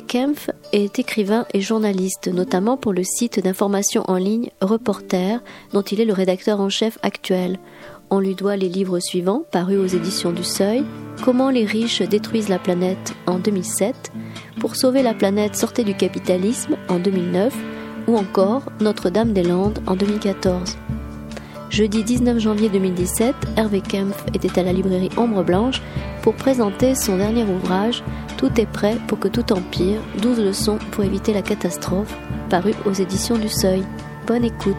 Kempf est écrivain et journaliste, notamment pour le site d'information en ligne Reporter, dont il est le rédacteur en chef actuel. On lui doit les livres suivants, parus aux éditions du Seuil Comment les riches détruisent la planète en 2007, Pour sauver la planète, sortez du capitalisme en 2009, ou encore Notre-Dame-des-Landes en 2014. Jeudi 19 janvier 2017, Hervé Kempf était à la librairie Ombre Blanche pour présenter son dernier ouvrage Tout est prêt pour que tout empire, 12 leçons pour éviter la catastrophe, paru aux éditions du Seuil. Bonne écoute.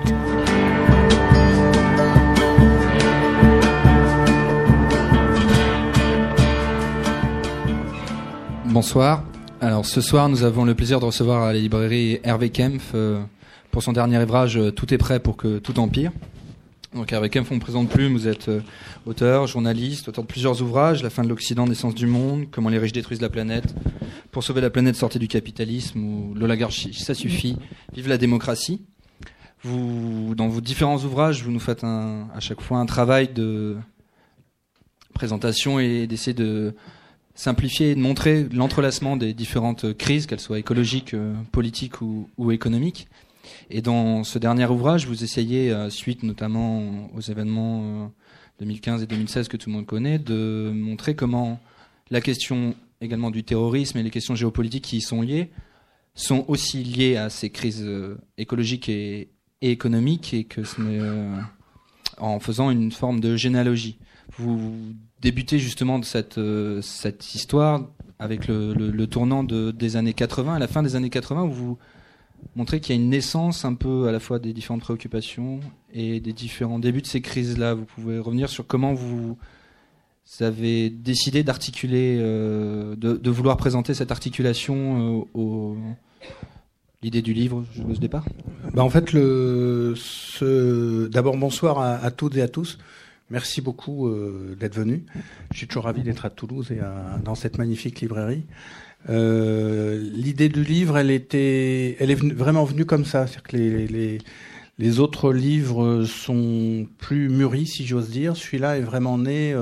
Bonsoir. Alors ce soir, nous avons le plaisir de recevoir à la librairie Hervé Kempf euh, pour son dernier ouvrage Tout est prêt pour que tout empire. Donc Hervé Kempf, on ne présente plus, vous êtes euh, auteur, journaliste, auteur de plusieurs ouvrages, La fin de l'Occident, Naissance du monde, Comment les riches détruisent la planète, Pour sauver la planète, sortez du capitalisme, ou L'oligarchie, ça suffit, Vive la démocratie. Vous, dans vos différents ouvrages, vous nous faites à chaque fois un travail de présentation et d'essayer de simplifier et de montrer l'entrelacement des différentes crises, qu'elles soient écologiques, euh, politiques ou, économiques. Et dans ce dernier ouvrage, vous essayez, euh, suite notamment aux événements 2015 euh, et 2016 que tout le monde connaît, de montrer comment la question également du terrorisme et les questions géopolitiques qui y sont liées sont aussi liées à ces crises écologiques et, économiques et que en faisant une forme de généalogie. Vous débutez justement de cette, euh, cette histoire avec le, le, tournant de, des années 80, à la fin des années 80, où vous montrez qu'il y a une naissance un peu à la fois des différentes préoccupations et des différents débuts de ces crises-là. Vous pouvez revenir sur comment vous, avez décidé d'articuler, euh, de, vouloir présenter cette articulation euh, l'idée du livre je au départ bah En fait, le, d'abord bonsoir à, toutes et à tous. Merci beaucoup euh, d'être venu. Je suis toujours ravi d'être à Toulouse et dans cette magnifique librairie. Euh, L'idée du livre, elle était, elle est vraiment venue comme ça, c'est-à-dire que les, les, les, autres livres sont plus mûris, si j'ose dire. Celui-là est vraiment né.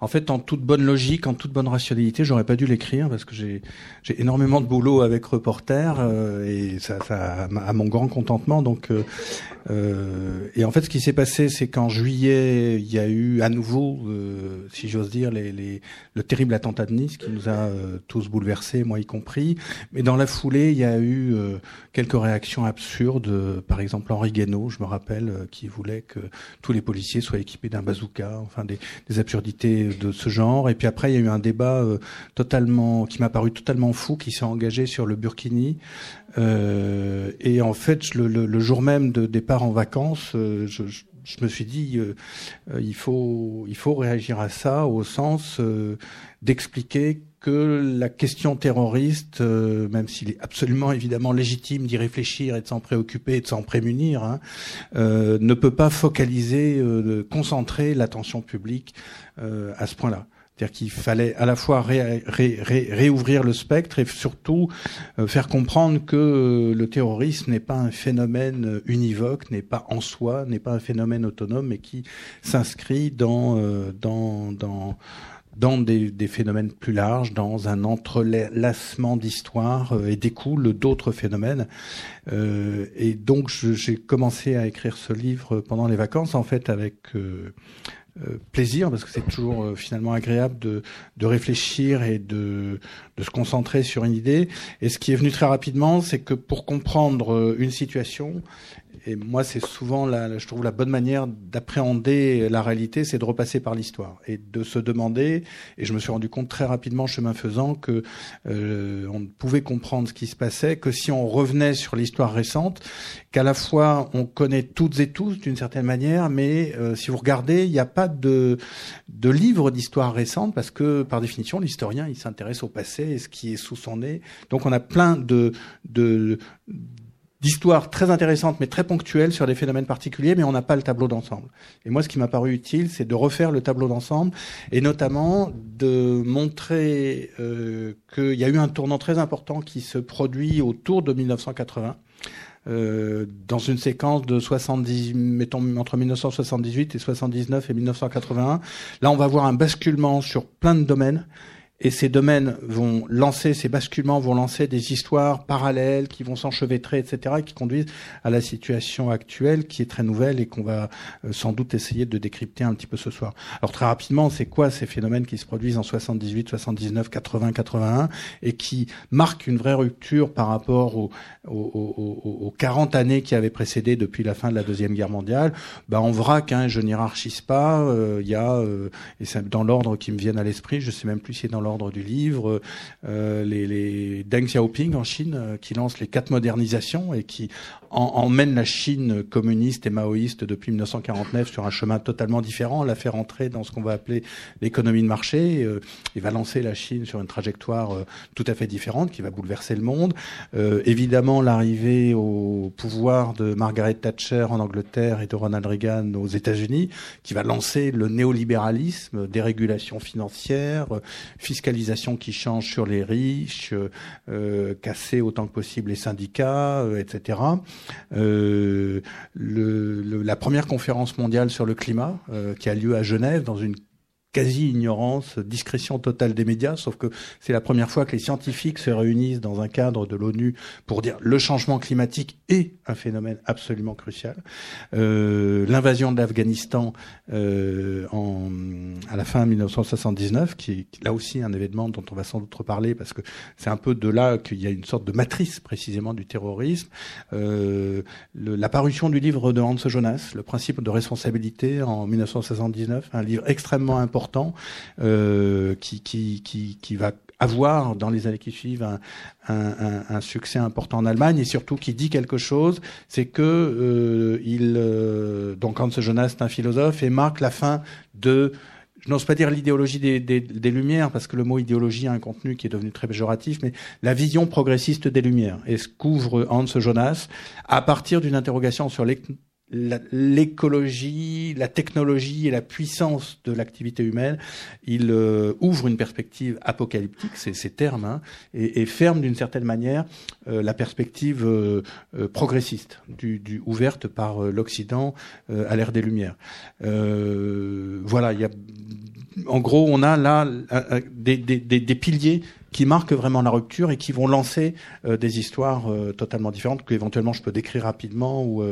En fait, en toute bonne logique, en toute bonne rationalité, j'aurais pas dû l'écrire parce que j'ai énormément de boulot avec reporter euh, et ça, ça à mon grand contentement. Donc, euh, euh, et en fait, ce qui s'est passé, c'est qu'en juillet, il y a eu à nouveau, euh, si j'ose dire, les, les, le terrible attentat de Nice qui nous a euh, tous bouleversés, moi y compris. Mais dans la foulée, il y a eu euh, quelques réactions absurdes. Par exemple, Henri Guénaud, je me rappelle, qui voulait que tous les policiers soient équipés d'un bazooka. Enfin, des, des, absurdités de ce genre. Et puis après, il y a eu un débat totalement, qui m'a paru totalement fou, qui s'est engagé sur le Burkini. Euh, et en fait, le, jour même de départ en vacances, euh, je, je, me suis dit, euh, euh, il faut, il faut réagir à ça au sens euh, d'expliquer que la question terroriste, même s'il est absolument évidemment légitime d'y réfléchir et de s'en préoccuper et de s'en prémunir, hein, ne peut pas focaliser, concentrer l'attention publique à ce point-là. C'est-à-dire qu'il fallait à la fois ré, ré, ré, réouvrir le spectre et surtout euh, faire comprendre que euh, le terrorisme n'est pas un phénomène univoque, n'est pas en soi, n'est pas un phénomène autonome, mais qui s'inscrit dans, euh, dans, dans, dans des, des, phénomènes plus larges, dans un entrelacement d'histoire euh, et découle d'autres phénomènes. Euh, et donc j'ai commencé à écrire ce livre pendant les vacances, en fait, avec euh, euh, plaisir parce que c'est toujours euh, finalement agréable de, de réfléchir et de, de, se concentrer sur une idée. Et ce qui est venu très rapidement, c'est que pour comprendre euh, une situation, et moi, c'est souvent, la, je trouve, la bonne manière d'appréhender la réalité, c'est de repasser par l'histoire et de se demander. Et je me suis rendu compte très rapidement, chemin faisant, que euh, on pouvait comprendre ce qui se passait que si on revenait sur l'histoire récente, qu'à la fois on connaît toutes et tous d'une certaine manière, mais euh, si vous regardez, il n'y a pas de de livre d'histoire récente parce que par définition, l'historien il s'intéresse au passé et ce qui est sous son nez. Donc on a plein de de d'histoires très intéressantes mais très ponctuelles sur des phénomènes particuliers, mais on n'a pas le tableau d'ensemble. Et moi, ce qui m'a paru utile, c'est de refaire le tableau d'ensemble et notamment de montrer euh, qu'il y a eu un tournant très important qui se produit autour de 1980 dans une séquence de 70, mettons entre 1978 et 79 et 1981. Là, on va voir un basculement sur plein de domaines et ces domaines vont lancer, ces basculements vont lancer des histoires parallèles qui vont s'enchevêtrer, etc., et qui conduisent à la situation actuelle qui est très nouvelle et qu'on va euh, sans doute essayer de décrypter un petit peu ce soir. Alors très rapidement, c'est quoi ces phénomènes qui se produisent en 78, 79, 80, 81 et qui marquent une vraie rupture par rapport aux, 40 années qui avaient précédé depuis la fin de la Deuxième Guerre mondiale? Bah, En vrac, hein, je n'hierarchise pas, euh, il y a, euh, et c'est dans l'ordre qui me viennent à l'esprit, je sais même plus si c'est dans l'ordre du livre, euh, les, Deng Xiaoping en Chine euh, qui lance les quatre modernisations et qui emmène la Chine communiste et maoïste depuis 1949 sur un chemin totalement différent, la fait rentrer dans ce qu'on va appeler l'économie de marché euh, et va lancer la Chine sur une trajectoire tout à fait différente qui va bouleverser le monde. Évidemment, l'arrivée au pouvoir de Margaret Thatcher en Angleterre et de Ronald Reagan aux États-Unis qui va lancer le néolibéralisme, dérégulation financière, fiscalisation qui change sur les riches, casser autant que possible les syndicats, etc. Euh, la première conférence mondiale sur le climat euh, qui a lieu à Genève dans une quasi-ignorance, discrétion totale des médias, sauf que c'est la première fois que les scientifiques se réunissent dans un cadre de l'ONU pour dire le changement climatique est un phénomène absolument crucial. Euh, L'invasion de l'Afghanistan euh, à la fin 1979, qui est là aussi un événement dont on va sans doute reparler parce que c'est un peu de là qu'il y a une sorte de matrice précisément du terrorisme. Euh, du livre de Hans Jonas, Le principe de responsabilité en 1979, un livre extrêmement important euh, qui, qui, qui, qui va avoir dans les années qui suivent un, un, un, succès important en Allemagne et surtout qui dit quelque chose, c'est que euh, il euh, donc Hans Jonas est un philosophe et marque la fin de je n'ose pas dire l'idéologie des, des, des, Lumières, parce que le mot idéologie a un contenu qui est devenu très péjoratif, mais la vision progressiste des Lumières. Et ce qu'ouvre Hans Jonas à partir d'une interrogation sur l'écologie, la, technologie et la puissance de l'activité humaine, il euh, ouvre une perspective apocalyptique, c'est ces termes, hein, et, et, ferme d'une certaine manière euh, la perspective euh, progressiste, du, du, ouverte par l'Occident à l'ère des Lumières. voilà, il y a, en gros, on a là des, des, des, des piliers qui marquent vraiment la rupture et qui vont lancer des histoires totalement différentes que éventuellement je peux décrire rapidement ou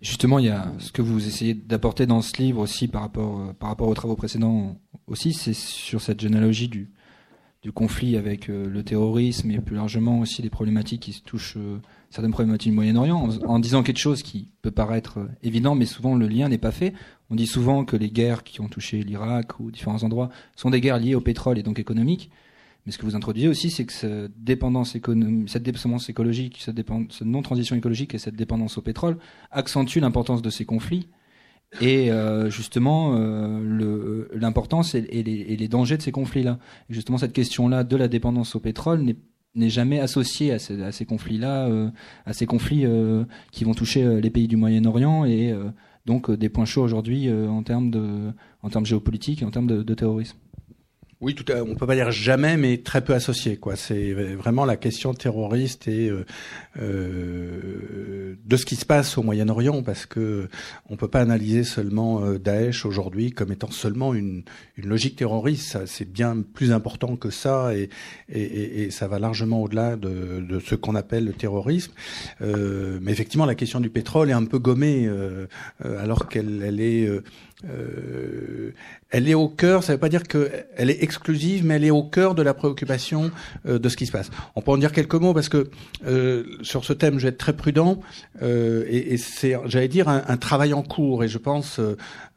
Justement, il y a ce que vous essayez d'apporter dans ce livre aussi par rapport, euh, par rapport aux travaux précédents aussi, c'est sur cette généalogie du, conflit avec euh, le terrorisme et plus largement aussi des problématiques qui se touchent, euh, certaines problématiques du Moyen-Orient, en, disant quelque chose qui peut paraître évident, mais souvent le lien n'est pas fait. On dit souvent que les guerres qui ont touché l'Irak ou différents endroits sont des guerres liées au pétrole et donc économiques. Mais ce que vous introduisez aussi, c'est que cette dépendance, cette dépendance écologique, cette, non-transition écologique et cette dépendance au pétrole accentuent l'importance de ces conflits et euh, justement euh, l'importance et, les, dangers de ces conflits-là. justement, cette question-là de la dépendance au pétrole n'est jamais associée à ces, conflits-là, euh, à ces conflits qui vont toucher les pays du Moyen-Orient et donc des points chauds aujourd'hui en termes de, en termes géopolitiques et en termes de terrorisme. Oui, tout à, on peut pas dire jamais, mais très peu associé. Quoi, c'est vraiment la question terroriste et euh, euh, de ce qui se passe au Moyen-Orient, parce que on peut pas analyser seulement euh, Daesh aujourd'hui comme étant seulement une, une logique terroriste. C'est bien plus important que ça, et, et, et ça va largement au-delà de, de, ce qu'on appelle le terrorisme. Mais effectivement, la question du pétrole est un peu gommée, alors qu'elle elle est euh, elle est au cœur, ça ne veut pas dire qu'elle est exclusive, mais elle est au cœur de la préoccupation euh, de ce qui se passe. On peut en dire quelques mots parce que euh, sur ce thème, je vais être très prudent euh, et, et c'est, j'allais dire, un, un, travail en cours et je pense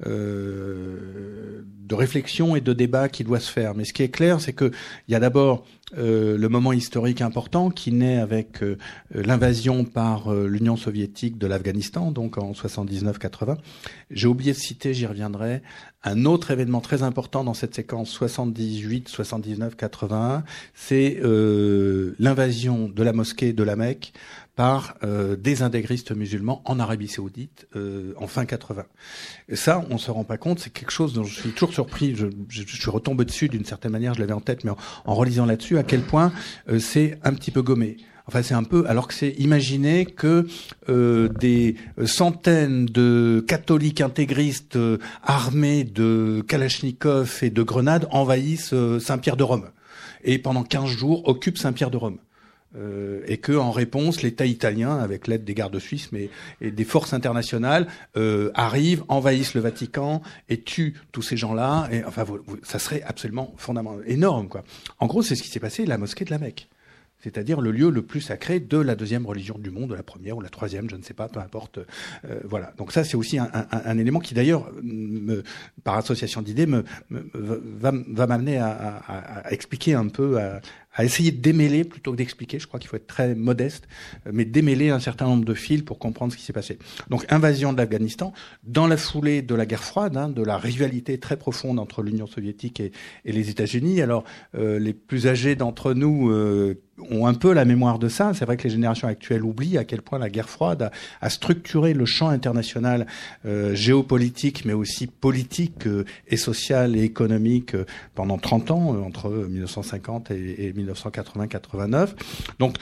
euh, de réflexion et de débat qui doit se faire. Mais ce qui est clair, c'est qu'il y a d'abord euh, le moment historique important qui naît avec euh, l'invasion par l'Union soviétique de l'Afghanistan, donc en 79-80. J'ai oublié de citer, j'y reviendrai, un autre événement très important dans cette séquence 78, 79, 81, c'est l'invasion de la mosquée de la Mecque par euh, des intégristes musulmans en Arabie Saoudite euh, en fin 80. Et ça, on se rend pas compte, c'est quelque chose dont je suis toujours surpris. Je, je, suis retombé dessus d'une certaine manière, je l'avais en tête, mais en, relisant là-dessus, à quel point euh, c'est un petit peu gommé. Enfin, c'est un peu, alors que c'est imaginer que euh, des centaines de catholiques intégristes euh, armés de Kalachnikov et de grenades envahissent Saint-Pierre de Rome et pendant 15 jours occupent Saint-Pierre de Rome. Euh, et que en réponse, l'État italien, avec l'aide des gardes suisses, mais et des forces internationales, euh, arrivent, envahissent le Vatican et tuent tous ces gens-là. Et enfin, ça serait absolument fondamental, énorme, quoi. En gros, c'est ce qui s'est passé la mosquée de la Mecque c'est-à-dire le lieu le plus sacré de la deuxième religion du monde, de la première ou la troisième, je ne sais pas, peu importe. Euh, voilà. Donc ça, c'est aussi un, un, un, élément qui, d'ailleurs, par association d'idées, me, me, va, va m'amener à, à, à, expliquer un peu, à, à essayer de démêler plutôt que d'expliquer. Je crois qu'il faut être très modeste, euh, mais démêler un certain nombre de fils pour comprendre ce qui s'est passé. Donc, invasion de l'Afghanistan dans la foulée de la guerre froide, hein, de la rivalité très profonde entre l'Union soviétique et, les États-Unis. Alors, euh, les plus âgés d'entre nous euh, ont un peu la mémoire de ça. C'est vrai que les générations actuelles oublient à quel point la guerre froide a, structuré le champ international euh, géopolitique, mais aussi politique euh, et social et économique euh, pendant 30 ans, entre 1950 et, et 1980-89. Donc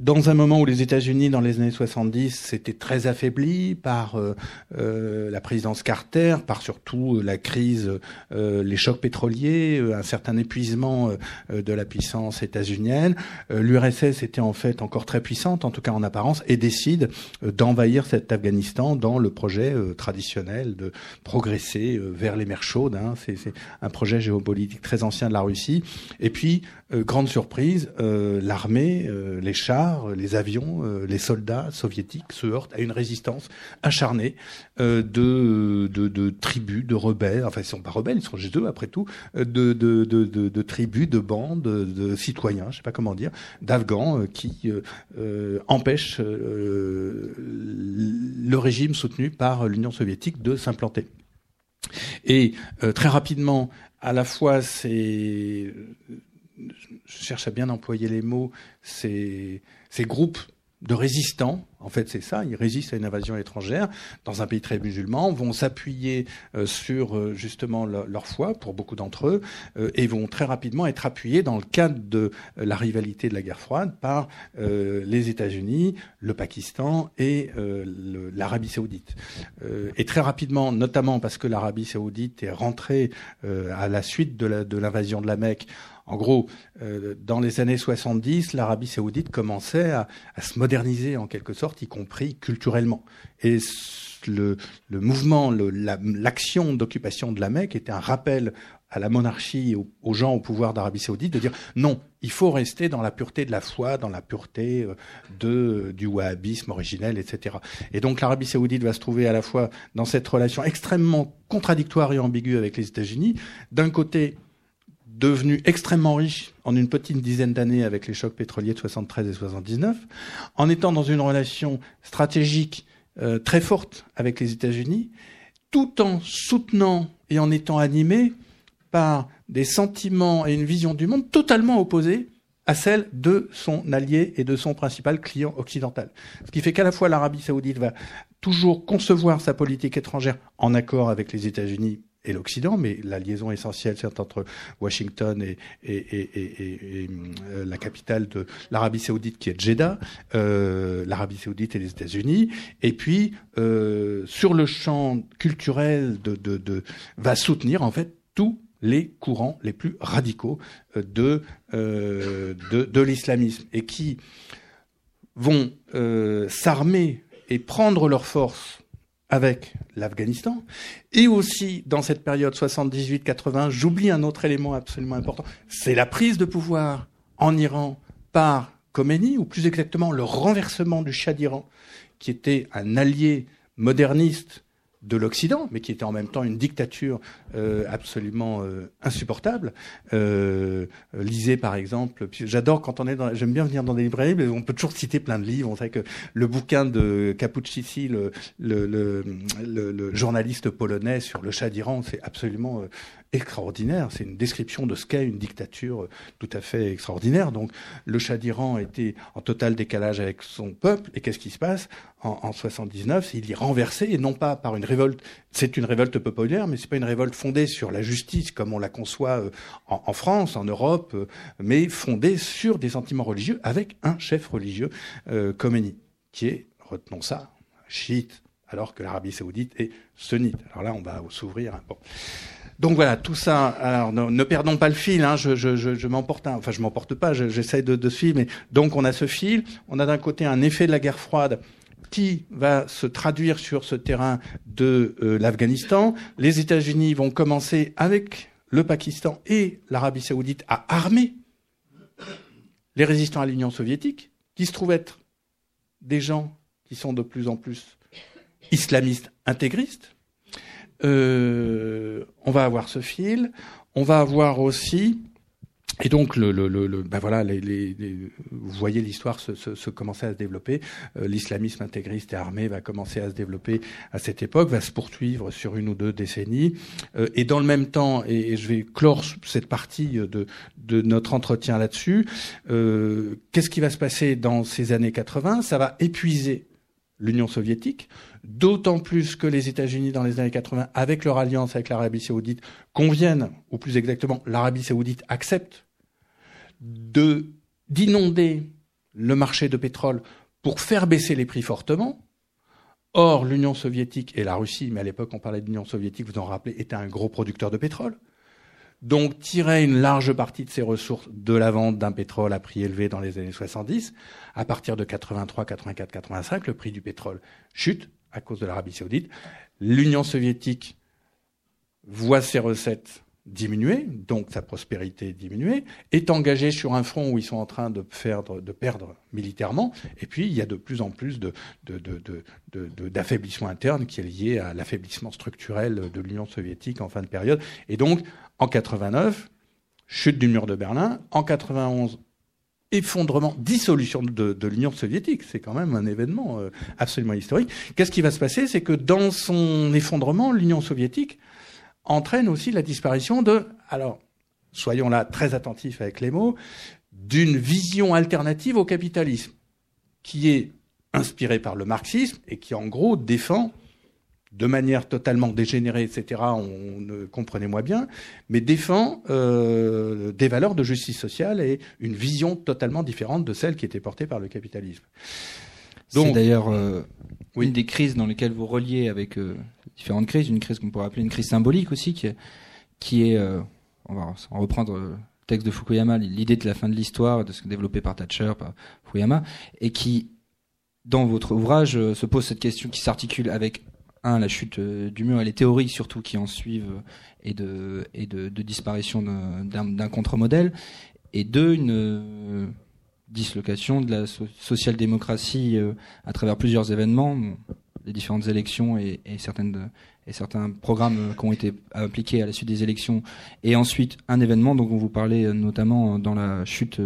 dans un moment où les États-Unis, dans les années 70, s'étaient très affaiblis par euh, euh, la présidence Carter, par surtout euh, la crise, les chocs pétroliers, un certain épuisement de la puissance états-unienne, l'URSS était en fait encore très puissante, en tout cas en apparence, et décide d'envahir cet Afghanistan dans le projet traditionnel de progresser vers les mers chaudes. Hein. C'est un projet géopolitique très ancien de la Russie. Et puis, grande surprise, l'armée, les chars, euh, les avions, euh, les soldats soviétiques se heurtent à une résistance acharnée euh, de, tribus, de rebelles, enfin ils sont pas rebelles, ils sont juste eux après tout, de, tribus, de bandes, de citoyens, je sais pas comment dire, d'Afghans qui empêchent le régime soutenu par l'Union soviétique de s'implanter. Et très rapidement, à la fois c'est je cherche à bien employer les mots, ces, ces groupes de résistants, en fait c'est ça, ils résistent à une invasion étrangère dans un pays très musulman, vont s'appuyer euh, sur euh, justement leur foi pour beaucoup d'entre eux euh, et vont très rapidement être appuyés dans le cadre de la rivalité de la guerre froide par les États-Unis, le Pakistan et l'Arabie saoudite. et très rapidement, notamment parce que l'Arabie saoudite est rentrée à la suite de l'invasion de, de la Mecque en gros, euh, dans les années 70, l'Arabie saoudite commençait à, se moderniser en quelque sorte, y compris culturellement. Et le, mouvement, l'action d'occupation de la Mecque était un rappel à la monarchie, aux, gens au pouvoir d'Arabie saoudite, de dire non, il faut rester dans la pureté de la foi, dans la pureté euh, du wahhabisme originel, etc. Et donc l'Arabie saoudite va se trouver à la fois dans cette relation extrêmement contradictoire et ambiguë avec les États-Unis. D'un côté, devenu extrêmement riche en une petite dizaine d'années avec les chocs pétroliers de 73 et 79, en étant dans une relation stratégique euh, très forte avec les États-Unis, tout en soutenant et en étant animé par des sentiments et une vision du monde totalement opposés à celle de son allié et de son principal client occidental. Ce qui fait qu'à la fois l'Arabie saoudite va toujours concevoir sa politique étrangère en accord avec les États-Unis et l'Occident, mais la liaison essentielle, c'est entre Washington et, et, et, et euh, la capitale de l'Arabie saoudite qui est Jeddah, euh, l'Arabie saoudite et les États-Unis, et puis euh, sur le champ culturel de, de, de, va soutenir en fait tous les courants les plus radicaux euh, de, euh, de, de l'islamisme et qui vont s'armer et prendre leur force avec l'Afghanistan, et aussi dans cette période 78-80, j'oublie un autre élément absolument important, c'est la prise de pouvoir en Iran par Khomeini, ou plus exactement le renversement du Shah d'Iran, qui était un allié moderniste de l'Occident, mais qui était en même temps une dictature euh, absolument euh, insupportable. Euh, lisez par exemple, j'adore quand on est dans, j'aime bien venir dans des librairies, mais on peut toujours citer plein de livres. On sait que le bouquin de Capucci, le, le, journaliste polonais sur le chat d'Iran, c'est absolument extraordinaire. C'est une description de ce qu'est une dictature tout à fait extraordinaire. Donc, le Shah d'Iran était en total décalage avec son peuple. Et qu'est-ce qui se passe? En, en 79 Il est renversé, et non pas par une révolte. C'est une révolte populaire, mais c'est pas une révolte fondée sur la justice comme on la conçoit euh, en, en France, en Europe, euh, mais fondée sur des sentiments religieux avec un chef religieux, euh, Khomeini, qui est, retenons ça, chiite, alors que l'Arabie saoudite est sunnite. Alors là, on va s'ouvrir. Bon. Donc voilà, tout ça. Alors ne, perdons pas le fil. Hein, je, je, je, je m'emporte, enfin je m'emporte pas. J'essaie de, de suivre. Mais donc on a ce fil. On a d'un côté un effet de la guerre froide qui va se traduire sur ce terrain de euh, l'Afghanistan. Les États-Unis vont commencer avec le Pakistan et l'Arabie saoudite à armer les résistants à l'Union soviétique, qui se trouvent être des gens qui sont de plus en plus islamistes intégristes. Euh, on va avoir ce fil. On va avoir aussi et donc, le, le, le, ben voilà, les, les, les, vous voyez l'histoire se, se, se, commencer à se développer. Euh, L'islamisme intégriste et armé va commencer à se développer à cette époque, va se poursuivre sur une ou deux décennies. Euh, et dans le même temps, et, et, je vais clore cette partie de, de notre entretien là-dessus, euh, qu'est-ce qui va se passer dans ces années 80 Ça va épuiser l'Union soviétique, d'autant plus que les États-Unis dans les années 80, avec leur alliance avec l'Arabie saoudite, conviennent, ou plus exactement, l'Arabie saoudite accepte de d'inonder le marché de pétrole pour faire baisser les prix fortement. Or, l'Union soviétique et la Russie, mais à l'époque on parlait d'Union soviétique, vous en rappelez, était un gros producteur de pétrole. Donc tirer une large partie de ses ressources de la vente d'un pétrole à prix élevé dans les années 70. À partir de 83, 84, 85, le prix du pétrole chute à cause de l'Arabie saoudite. L'Union soviétique voit ses recettes diminuer, donc sa prospérité diminuer, est engagée sur un front où ils sont en train de perdre, militairement, et puis il y a de plus en plus d'affaiblissement interne qui est lié à l'affaiblissement structurel de l'Union soviétique en fin de période. Et donc, en 89, chute du mur de Berlin, en 91, effondrement, dissolution de, de l'Union soviétique. C'est quand même un événement euh, absolument historique. Qu'est-ce qui va se passer? C'est que dans son effondrement, l'Union soviétique entraîne aussi la disparition de, alors, soyons là très attentifs avec les mots, d'une vision alternative au capitalisme, qui est inspirée par le marxisme et qui en gros défend de manière totalement dégénérée, etc., on ne comprenait moins bien, mais défend euh, des valeurs de justice sociale et une vision totalement différente de celle qui était portée par le capitalisme. C'est d'ailleurs euh, oui. une des crises dans lesquelles vous reliez avec euh, différentes crises, une crise qu'on pourrait appeler une crise symbolique aussi, qui est, qui est euh, on va en reprendre le texte de Fukuyama, l'idée de la fin de l'histoire, de ce développé par Thatcher, par Fukuyama, et qui, dans votre ouvrage, euh, se pose cette question qui s'articule avec un, la chute euh, du mur et les théories surtout qui en suivent et de, et de, disparition d'un contre-modèle, et deux, une euh, dislocation de la so social-démocratie euh, à travers plusieurs événements, les différentes élections et, certains programmes qui ont été appliqués à la suite des élections, et ensuite un événement dont vous parlez notamment dans la chute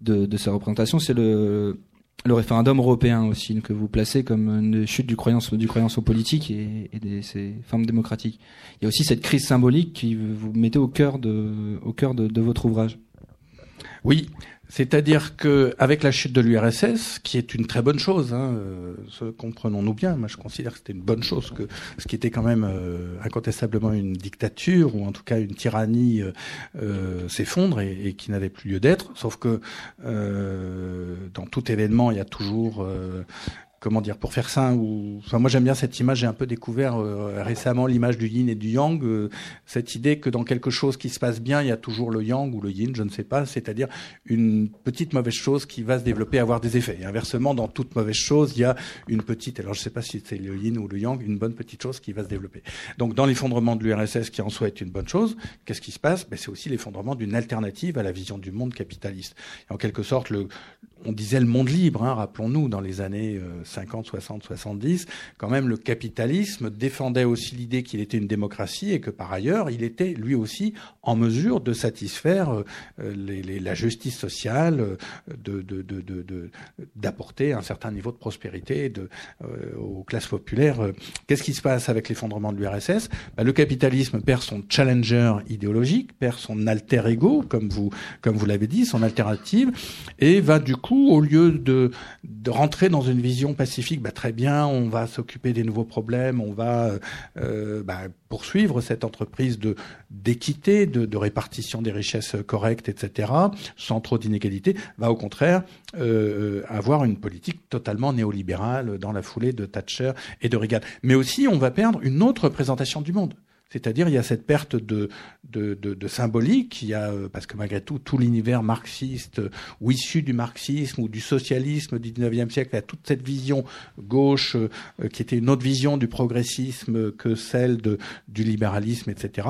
de sa représentation, c'est le le référendum européen aussi que vous placez comme une chute du croyance du croyance politique et, et des ces formes démocratiques. Il y a aussi cette crise symbolique qui vous mettez au cœur de au cœur de, de votre ouvrage. Oui, c'est-à-dire que avec la chute de l'URSS, qui est une très bonne chose, hein, euh, comprenons-nous bien, moi je considère que c'était une bonne chose, que ce qui était quand même euh, incontestablement une dictature ou en tout cas une tyrannie euh, s'effondre et, qui n'avait plus lieu d'être. Sauf que dans tout événement, il y a toujours comment dire, pour faire ça, ou, enfin, moi j'aime bien cette image, j'ai un peu découvert euh, récemment l'image du yin et du yang, euh, cette idée que dans quelque chose qui se passe bien, il y a toujours le yang ou le yin, je ne sais pas, c'est-à-dire une petite mauvaise chose qui va se développer, avoir des effets. Et inversement, dans toute mauvaise chose, il y a une petite, alors je ne sais pas si c'est le yin ou le yang, une bonne petite chose qui va se développer. Donc dans l'effondrement de l'URSS, qui en soi est une bonne chose, qu'est-ce qui se passe? Ben, C'est aussi l'effondrement d'une alternative à la vision du monde capitaliste. Et en quelque sorte, le, on disait le monde libre, hein, rappelons-nous, dans les années euh, 50, 60, 70, quand même le capitalisme défendait aussi l'idée qu'il était une démocratie et que par ailleurs, il était lui aussi en mesure de satisfaire euh, la justice sociale, de, d'apporter un certain niveau de prospérité de, aux classes populaires. Qu'est-ce qui se passe avec l'effondrement de l'URSS bah, Le capitalisme perd son challenger idéologique, perd son alter ego, comme vous, comme vous l'avez dit, son alternative, et va du coup, au lieu de rentrer dans une vision pacifique, bah, très bien, on va s'occuper des nouveaux problèmes, on va euh, bah, poursuivre cette entreprise d'équité, de, de, répartition des richesses correctes, etc., sans trop d'inégalités, va au contraire euh, avoir une politique totalement néolibérale dans la foulée de Thatcher et de Reagan. Mais aussi, on va perdre une autre représentation du monde. C'est-à-dire, il y a cette perte de, de, de, de symbolique, il y a, euh, parce que malgré tout, tout l'univers marxiste, euh, ou issu du marxisme ou du socialisme du 19e siècle, a toute cette vision gauche, euh, qui était une autre vision du progressisme que celle de, du libéralisme, etc.,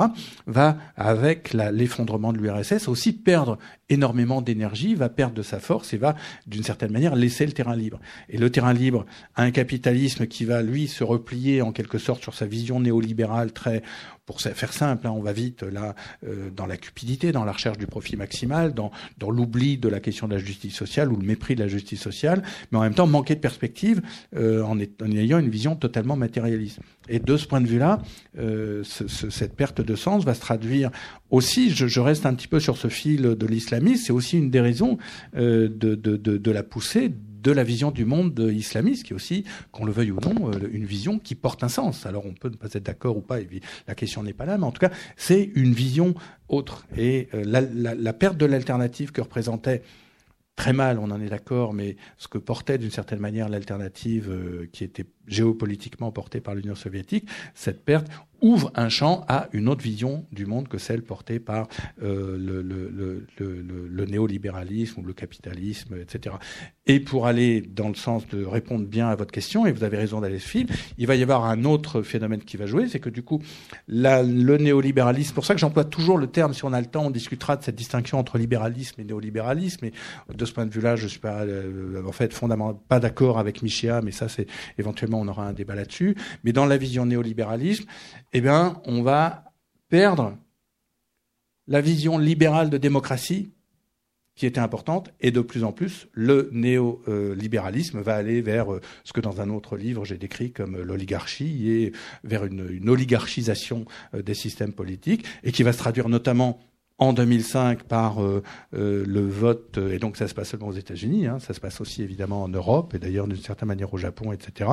va, avec l'effondrement de l'URSS, aussi perdre énormément d'énergie, va perdre de sa force et va, d'une certaine manière, laisser le terrain libre. Et le terrain libre un capitalisme qui va, lui, se replier en quelque sorte sur sa vision néolibérale très pour faire simple, hein, on va vite là euh, dans la cupidité, dans la recherche du profit maximal, dans, dans l'oubli de la question de la justice sociale ou le mépris de la justice sociale, mais en même temps manquer de perspective euh, en, ayant une vision totalement matérialiste. Et de ce point de vue-là, euh, ce, ce, cette perte de sens va se traduire aussi, je, reste un petit peu sur ce fil de l'islamisme, c'est aussi une des raisons de, de, de, de la poussée de la vision du monde islamiste, qui est aussi, qu'on le veuille ou non, euh, une vision qui porte un sens. Alors on peut ne pas être d'accord ou pas, la question n'est pas là, mais en tout cas, c'est une vision autre. Et euh, la perte de l'alternative que représentait très mal, on en est d'accord, mais ce que portait d'une certaine manière l'alternative euh, qui était géopolitiquement portée par l'Union soviétique, cette perte ouvre un champ à une autre vision du monde que celle portée par euh, le, néolibéralisme ou le capitalisme, etc. Et pour aller dans le sens de répondre bien à votre question, et vous avez raison d'aller ce fil, il va y avoir un autre phénomène qui va jouer, c'est que du coup, le néolibéralisme, pour ça que j'emploie toujours le terme, si on a le temps, on discutera de cette distinction entre libéralisme et néolibéralisme, et de ce point de vue-là, je suis pas, euh, en fait, fondamentalement pas d'accord avec Michéa, mais ça, c'est éventuellement, on aura un débat là-dessus. Mais dans la vision néolibéralisme, eh bien, on va perdre la vision libérale de démocratie qui était importante, et de plus en plus, le néolibéralisme va aller vers euh, ce que dans un autre livre j'ai décrit comme l'oligarchie, et vers une, oligarchisation euh, des systèmes politiques, et qui va se traduire notamment en 2005 par euh, euh, le vote, et donc ça se passe seulement aux États-Unis, hein, ça se passe aussi évidemment en Europe, et d'ailleurs d'une certaine manière au Japon, etc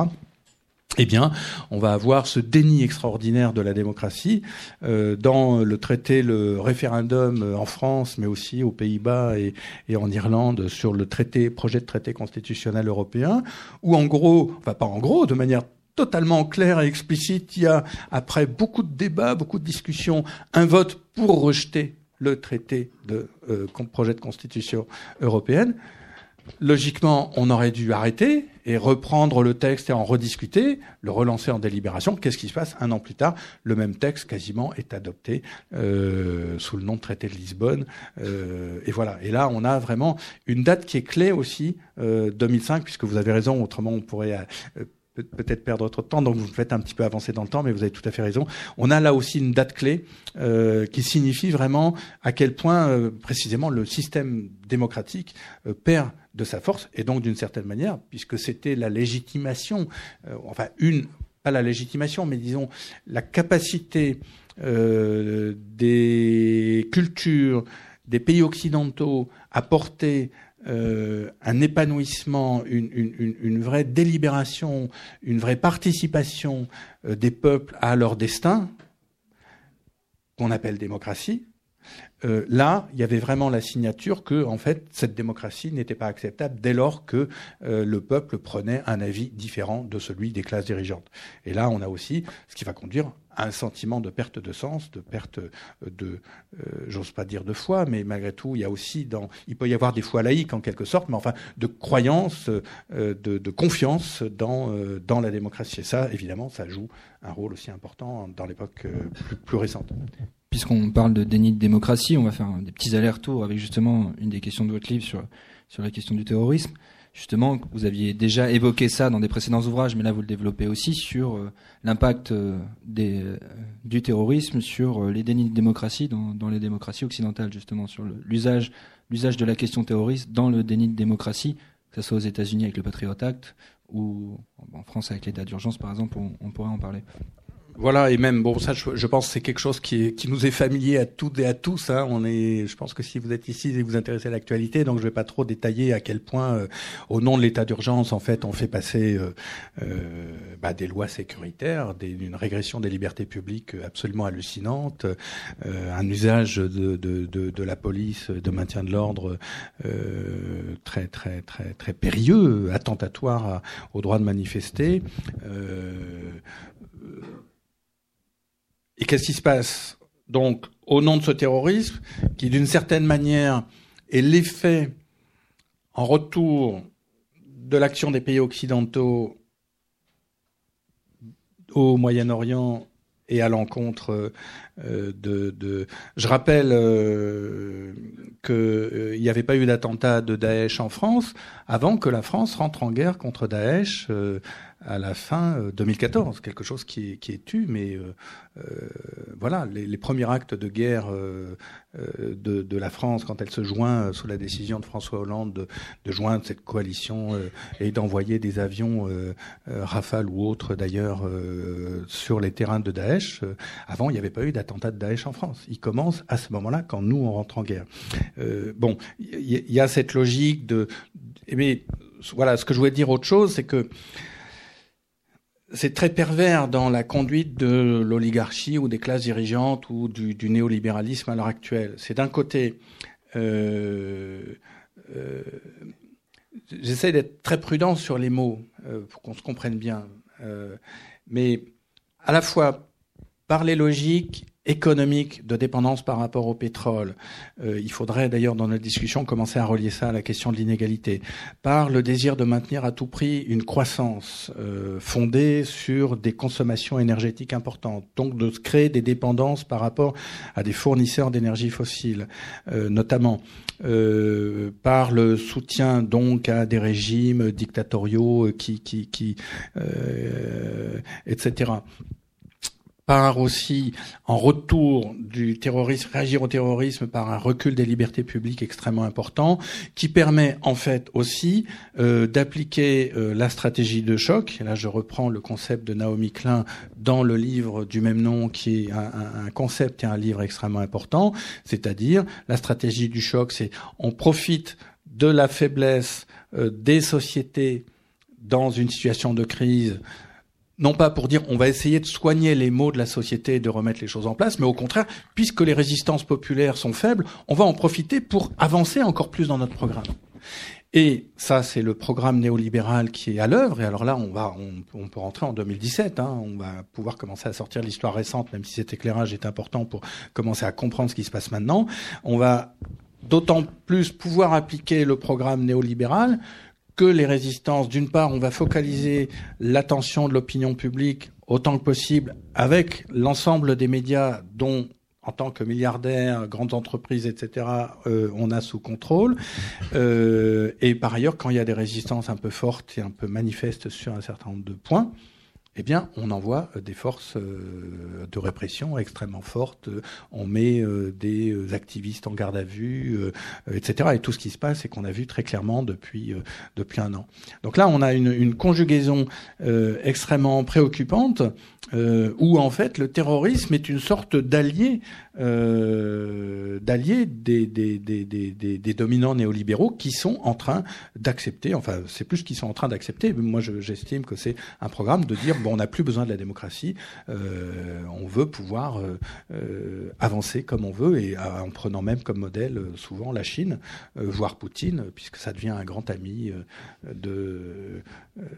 eh bien, on va avoir ce déni extraordinaire de la démocratie euh, dans le traité, le référendum euh, en France, mais aussi aux Pays-Bas et, et, en Irlande sur le traité, projet de traité constitutionnel européen, où en gros, enfin pas en gros, de manière totalement claire et explicite, il y a, après beaucoup de débats, beaucoup de discussions, un vote pour rejeter le traité de euh, projet de constitution européenne. Logiquement, on aurait dû arrêter et reprendre le texte et en rediscuter, le relancer en délibération. Qu'est-ce qui se passe Un an plus tard, le même texte quasiment est adopté euh, sous le nom de traité de Lisbonne. Euh, et voilà. Et là, on a vraiment une date qui est clé aussi, euh, 2005, puisque vous avez raison. Autrement, on pourrait euh, peut-être perdre de temps, donc vous faites un petit peu avancer dans le temps, mais vous avez tout à fait raison. On a là aussi une date clé euh, qui signifie vraiment à quel point euh, précisément le système démocratique euh, perd de sa force, et donc d'une certaine manière, puisque c'était la légitimation, euh, enfin une, pas la légitimation, mais disons la capacité euh, des cultures, des pays occidentaux à porter euh, un épanouissement, une, vraie délibération, une vraie participation euh, des peuples à leur destin, qu'on appelle démocratie, euh, là, il y avait vraiment la signature que, en fait, cette démocratie n'était pas acceptable dès lors que le peuple prenait un avis différent de celui des classes dirigeantes. Et là, on a aussi ce qui va conduire un sentiment de perte de sens, de perte de, euh, j'ose pas dire de foi, mais malgré tout, il y a aussi dans, il peut y avoir des foi laïques en quelque sorte, mais enfin de croyance, euh, de, confiance dans euh, dans la démocratie. Et ça, évidemment, ça joue un rôle aussi important dans l'époque plus, plus récente puisqu'on parle de déni de démocratie, on va faire des petits allers-retours avec justement une des questions de votre livre sur, sur la question du terrorisme. Justement, vous aviez déjà évoqué ça dans des précédents ouvrages, mais là vous le développez aussi sur euh, l'impact euh, du terrorisme sur les dénis de démocratie dans, les démocraties occidentales, justement, sur l'usage l'usage de la question terroriste dans le déni de démocratie, que ce soit aux États-Unis avec le Patriot Act ou en France avec l'état d'urgence, par exemple, on pourrait en parler. Voilà, et même bon, ça, je, pense, c'est quelque chose qui, est, qui nous est familier à toutes et à tous. Hein. On est, je pense que si vous êtes ici et vous vous intéressez à l'actualité, donc je vais pas trop détailler à quel point, euh, au nom de l'état d'urgence, en fait, on fait passer euh, euh, bah, des lois sécuritaires, des, une régression des libertés publiques absolument hallucinante, un usage de, de, de, de, la police, de maintien de l'ordre très très très très périlleux, attentatoire au droit de manifester. Et qu'est-ce qui se passe Donc, au nom de ce terrorisme, qui d'une certaine manière est l'effet en retour de l'action des pays occidentaux au Moyen-Orient et à l'encontre euh, de, Je rappelle euh, qu'il euh, n'y avait pas eu d'attentat de Daesh en France avant que la France rentre en guerre contre Daesh à la fin 2014, quelque chose qui est, qui est tu, mais voilà, les, premiers actes de guerre de, de, la France quand elle se joint sous la décision de François Hollande de, de joindre cette coalition et d'envoyer des avions Rafale ou autres d'ailleurs sur les terrains de Daesh. avant, il n'y avait pas eu d'attentat attentat de Daesh en France. Il commence à ce moment-là quand nous on rentre en guerre. Euh, bon, il y, a cette logique de. Mais voilà, ce que je voulais dire autre chose, c'est que c'est très pervers dans la conduite de l'oligarchie ou des classes dirigeantes ou du, néolibéralisme à l'heure actuelle. C'est d'un côté, euh, euh, j'essaie d'être très prudent sur les mots pour qu'on se comprenne bien, mais à la fois par les logiques économique de dépendance par rapport au pétrole. Euh, il faudrait d'ailleurs dans notre discussion commencer à relier ça à la question de l'inégalité. Par le désir de maintenir à tout prix une croissance euh, fondée sur des consommations énergétiques importantes, donc de créer des dépendances par rapport à des fournisseurs d'énergie fossile, euh, notamment par le soutien donc à des régimes dictatoriaux qui, qui, qui etc par aussi, en retour du terrorisme, réagir au terrorisme par un recul des libertés publiques extrêmement important, qui permet en fait aussi euh, d'appliquer euh, la stratégie de choc. Et là, je reprends le concept de Naomi Klein dans le livre du même nom, qui est un, concept et un livre extrêmement important. C'est-à-dire, la stratégie du choc, c'est on profite de la faiblesse euh, des sociétés dans une situation de crise non pas pour dire on va essayer de soigner les maux de la société et de remettre les choses en place, mais au contraire, puisque les résistances populaires sont faibles, on va en profiter pour avancer encore plus dans notre programme. Et ça, c'est le programme néolibéral qui est à l'œuvre. Et alors là, on va, on, peut rentrer en 2017. Hein. on va pouvoir commencer à sortir l'histoire récente, même si cet éclairage est important pour commencer à comprendre ce qui se passe maintenant. On va d'autant plus pouvoir appliquer le programme néolibéral que les résistances, d'une part, on va focaliser l'attention de l'opinion publique autant que possible avec l'ensemble des médias dont en tant que milliardaires, grandes entreprises, etc., euh, on a sous contrôle. Euh, et par ailleurs, quand il y a des résistances un peu fortes et un peu manifestes sur un certain nombre de points, eh bien, on envoie euh, des forces euh, de répression extrêmement fortes, on met euh, des activistes en garde à vue, etc. Et tout ce qui se passe, c'est qu'on a vu très clairement depuis depuis un an. Donc là, on a une conjugaison extrêmement préoccupante où en fait le terrorisme est une sorte d'allié euh, d'alliés des, des, des, des, dominants néolibéraux qui sont en train d'accepter, enfin c'est plus qu'ils sont en train d'accepter, moi j'estime que c'est un programme de dire bon on n'a plus besoin de la démocratie, euh, on veut pouvoir euh, avancer comme on veut et en prenant même comme modèle souvent la Chine, voire Poutine, puisque ça devient un grand ami de,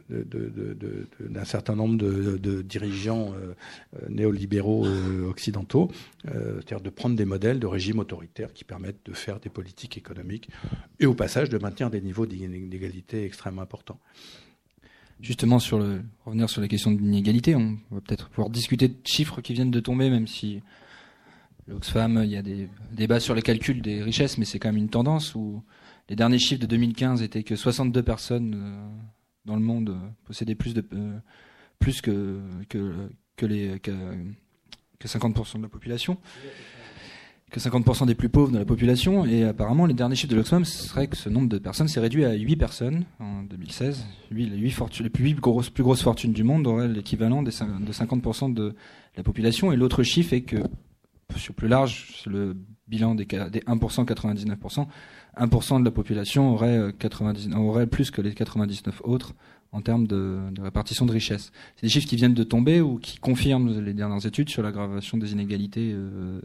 d'un certain nombre de, dirigeants néolibéraux occidentaux c'est-à-dire de prendre des modèles de régimes autoritaires qui permettent de faire des politiques économiques et au passage de maintenir des niveaux d'inégalité extrêmement importants. Justement, revenir sur la question de l'inégalité, on va peut-être pouvoir discuter de chiffres qui viennent de tomber, même si l'Oxfam, il y a des débats sur les calculs des richesses, mais c'est quand même une tendance où les derniers chiffres de 2015 étaient que 62 personnes dans le monde possédaient plus de plus que que les que, que 50% de la population que 50% des plus pauvres de la population. Et apparemment, les derniers chiffres de l'Oxfam serait que ce nombre de personnes s'est réduit à 8 personnes en 2016. 8, les 8, fortunes, les plus, 8 grosses, plus grosses fortunes du monde auraient l'équivalent de 50% de la population. Et l'autre chiffre est que, sur plus large, le bilan des, des 1%, 99%, 1% de la population aurait, 90, aurait plus que les 99 autres en termes de, répartition de richesse. C'est des chiffres qui viennent de tomber ou qui confirment les dernières études sur l'aggravation des inégalités euh,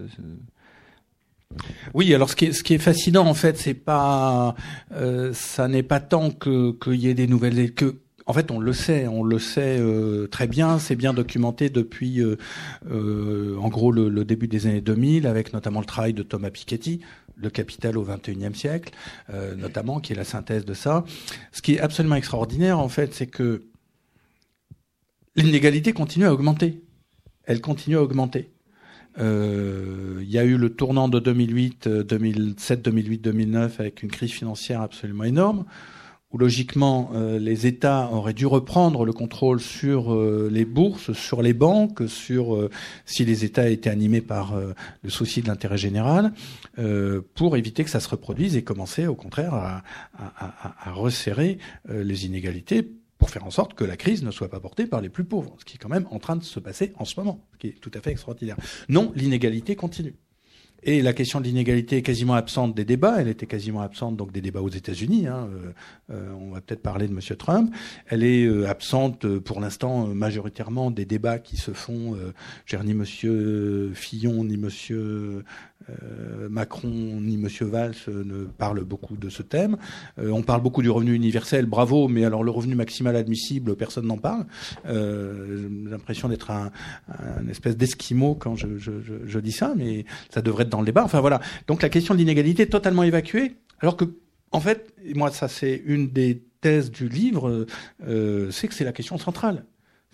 oui, alors ce qui est, ce qui est fascinant en fait, c'est pas, euh, ça n'est pas tant que qu'il y ait des nouvelles que en fait, on le sait, on le sait euh, très bien, c'est bien documenté depuis, euh, euh en gros, le, le, début des années 2000, avec notamment le travail de Thomas Piketty, Le Capital au XXIe siècle, euh, notamment, qui est la synthèse de ça. Ce qui est absolument extraordinaire, en fait, c'est que l'inégalité continue à augmenter. Elle continue à augmenter. Euh, il y a eu le tournant de 2008, 2007, 2008, 2009 avec une crise financière absolument énorme, logiquement euh, les États auraient dû reprendre le contrôle sur euh, les bourses, sur les banques, sur si les États étaient animés par le souci de l'intérêt général, pour éviter que ça se reproduise et commencer au contraire à, à resserrer les inégalités pour faire en sorte que la crise ne soit pas portée par les plus pauvres, ce qui est quand même en train de se passer en ce moment, ce qui est tout à fait extraordinaire. Non, l'inégalité continue. Et la question de l'inégalité est quasiment absente des débats. Elle était quasiment absente donc des débats aux États-Unis. Hein. Euh, euh on va peut-être parler de Monsieur Trump. Elle est euh, absente euh, pour l'instant majoritairement des débats qui se font. Euh, ni Monsieur Fillon ni Monsieur euh, Macron ni Monsieur Valls ne parlent beaucoup de ce thème. Euh, on parle beaucoup du revenu universel, bravo, mais alors le revenu maximal admissible, personne n'en parle. Euh, J'ai l'impression d'être un, espèce d'esquimau quand je, dis ça, mais ça devrait être dans le débat. Enfin voilà. Donc la question de l'inégalité est totalement évacuée, alors que en fait, moi ça c'est une des thèses du livre, euh, c'est que c'est la question centrale.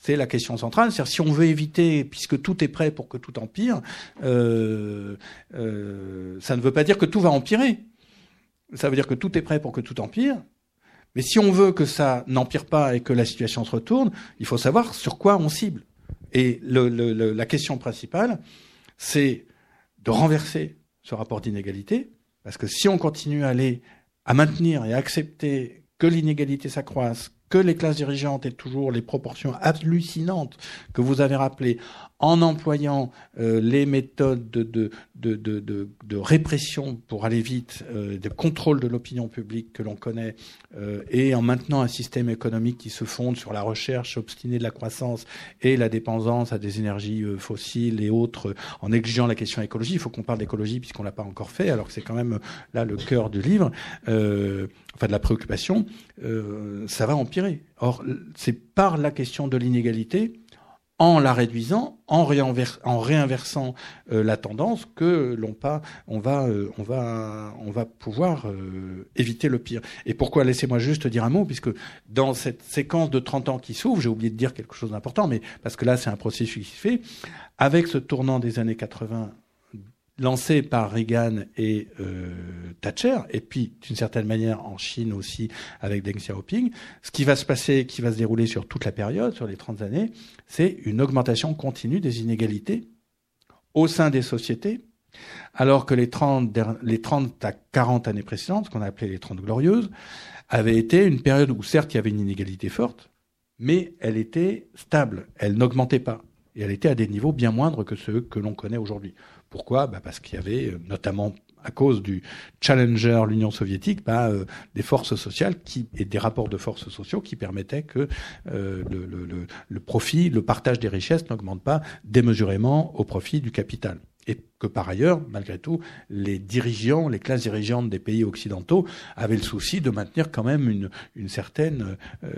C'est la question centrale. C'est-à-dire si on veut éviter, puisque tout est prêt pour que tout empire, euh, euh, ça ne veut pas dire que tout va empirer. Ça veut dire que tout est prêt pour que tout empire. Mais si on veut que ça n'empire pas et que la situation se retourne, il faut savoir sur quoi on cible. Et la question principale, c'est de renverser ce rapport d'inégalité, parce que si on continue à aller à maintenir et à accepter que l'inégalité s'accroisse, que les classes dirigeantes aient toujours les proportions hallucinantes que vous avez rappelées, en employant euh, les méthodes de, répression pour aller vite, euh, de contrôle de l'opinion publique que l'on connaît, euh, et en maintenant un système économique qui se fonde sur la recherche obstinée de la croissance et la dépendance à des énergies euh, fossiles et autres, en exigeant la question écologie. Il faut qu'on parle d'écologie puisqu'on l'a pas encore fait, alors que c'est quand même là le cœur du livre, enfin de la préoccupation. ça va Or, c'est par la question de l'inégalité en la réduisant, en, réinversant euh, la tendance, que l'on on va, euh, on va, on va pouvoir euh, éviter le pire. Et pourquoi Laissez-moi juste dire un mot, puisque dans cette séquence de 30 ans qui s'ouvre, j'ai oublié de dire quelque chose d'important, mais parce que là c'est un processus qui se fait, avec ce tournant des années 80 lancé par Reagan et euh, Thatcher, et puis d'une certaine manière en Chine aussi avec Deng Xiaoping, ce qui va se passer, qui va se dérouler sur toute la période, sur les 30 années, c'est une augmentation continue des inégalités au sein des sociétés, alors que les 30, les 30 à 40 années précédentes, qu'on a appelé les 30 glorieuses, avaient été une période où certes il y avait une inégalité forte, mais elle était stable, elle n'augmentait pas. Et elle était à des niveaux bien moindres que ceux que l'on connaît aujourd'hui. Pourquoi? Bah Parce qu'il y avait, euh, notamment à cause du challenger, l'Union soviétique, bah, euh, des forces sociales qui, et des rapports de forces sociaux qui permettaient que euh, le, le, le, profit, le partage des richesses n'augmente pas démesurément au profit du capital et que par ailleurs, malgré tout, les dirigeants, les classes dirigeantes des pays occidentaux avaient le souci de maintenir quand même une, une certaine euh,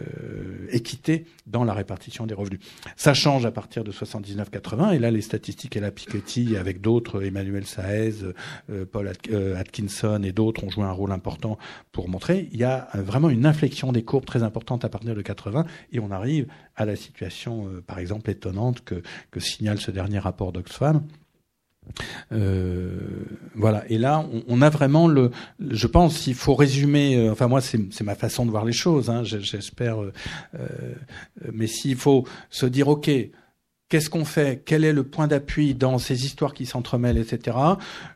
équité dans la répartition des revenus. Ça change à partir de 79-80, et là les statistiques et la Piketty avec d'autres, Emmanuel Saez, euh, Paul euh, Atkinson et d'autres ont joué un rôle important pour montrer, il y a vraiment une inflexion des courbes très importante à partir de 80, et on arrive à la situation, euh, par exemple, étonnante que, que signale ce dernier rapport d'Oxfam, euh, voilà. Et là, on, a vraiment le. Je pense, s'il faut résumer. Euh, enfin, moi, c'est ma façon de voir les choses. Hein, J'espère. Euh, mais s'il faut se dire, ok, qu'est-ce qu'on fait? Quel est le point d'appui dans ces histoires qui s'entremêlent, etc.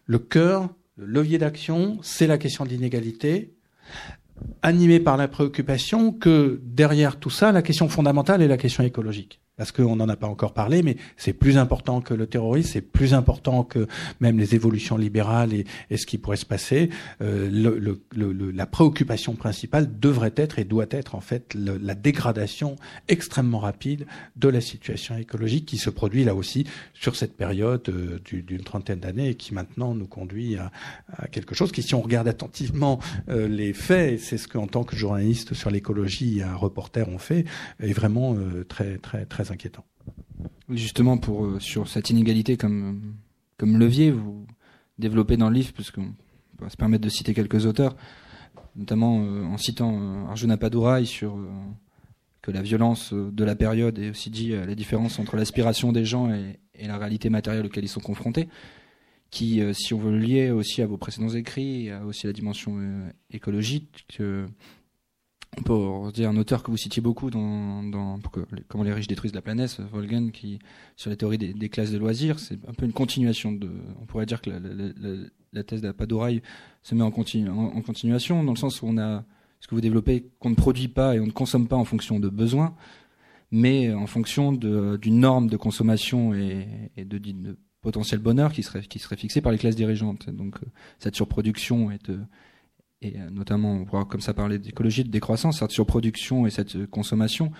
Le cœur, le levier d'action, c'est la question d'inégalité animé par la préoccupation que derrière tout ça, la question fondamentale est la question écologique parce qu'on n'en a pas encore parlé, mais c'est plus important que le terrorisme, c'est plus important que même les évolutions libérales et, ce qui pourrait se passer. Euh, le, le, la préoccupation principale devrait être et doit être en fait la dégradation extrêmement rapide de la situation écologique qui se produit là aussi sur cette période euh, d'une trentaine d'années et qui maintenant nous conduit à, quelque chose qui, si on regarde attentivement euh, les faits, c'est ce qu'en tant que journaliste sur l'écologie, un reporter on fait, est vraiment euh, très très inquiétant. Justement, euh, sur cette inégalité comme, levier, vous développez dans le livre, puisqu'on va se permettre de citer quelques auteurs, notamment euh, en citant euh, Arjuna Padurai sur que la violence de la période est aussi dit la différence entre l'aspiration des gens et, la réalité matérielle auxquelles ils sont confrontés, qui, si on veut le lier aussi à vos précédents écrits, a aussi la dimension écologique, que peut dire un auteur que vous citiez beaucoup dans, dans comment les riches détruisent la planète, Volgen, qui sur la théorie des, classes de loisirs, c'est un peu une continuation de. On pourrait dire que la, la, la thèse d'Apadoraï se met en, continu, en, continuation, dans le sens où on a ce que vous développez qu'on ne produit pas et on ne consomme pas en fonction de besoins, mais en fonction d'une norme de consommation et, de, de, potentiel bonheur qui serait qui serait fixée par les classes dirigeantes. Donc euh, cette surproduction est et euh, notamment on pourra comme ça parler d'écologie, de décroissance, cette surproduction et cette euh, consommation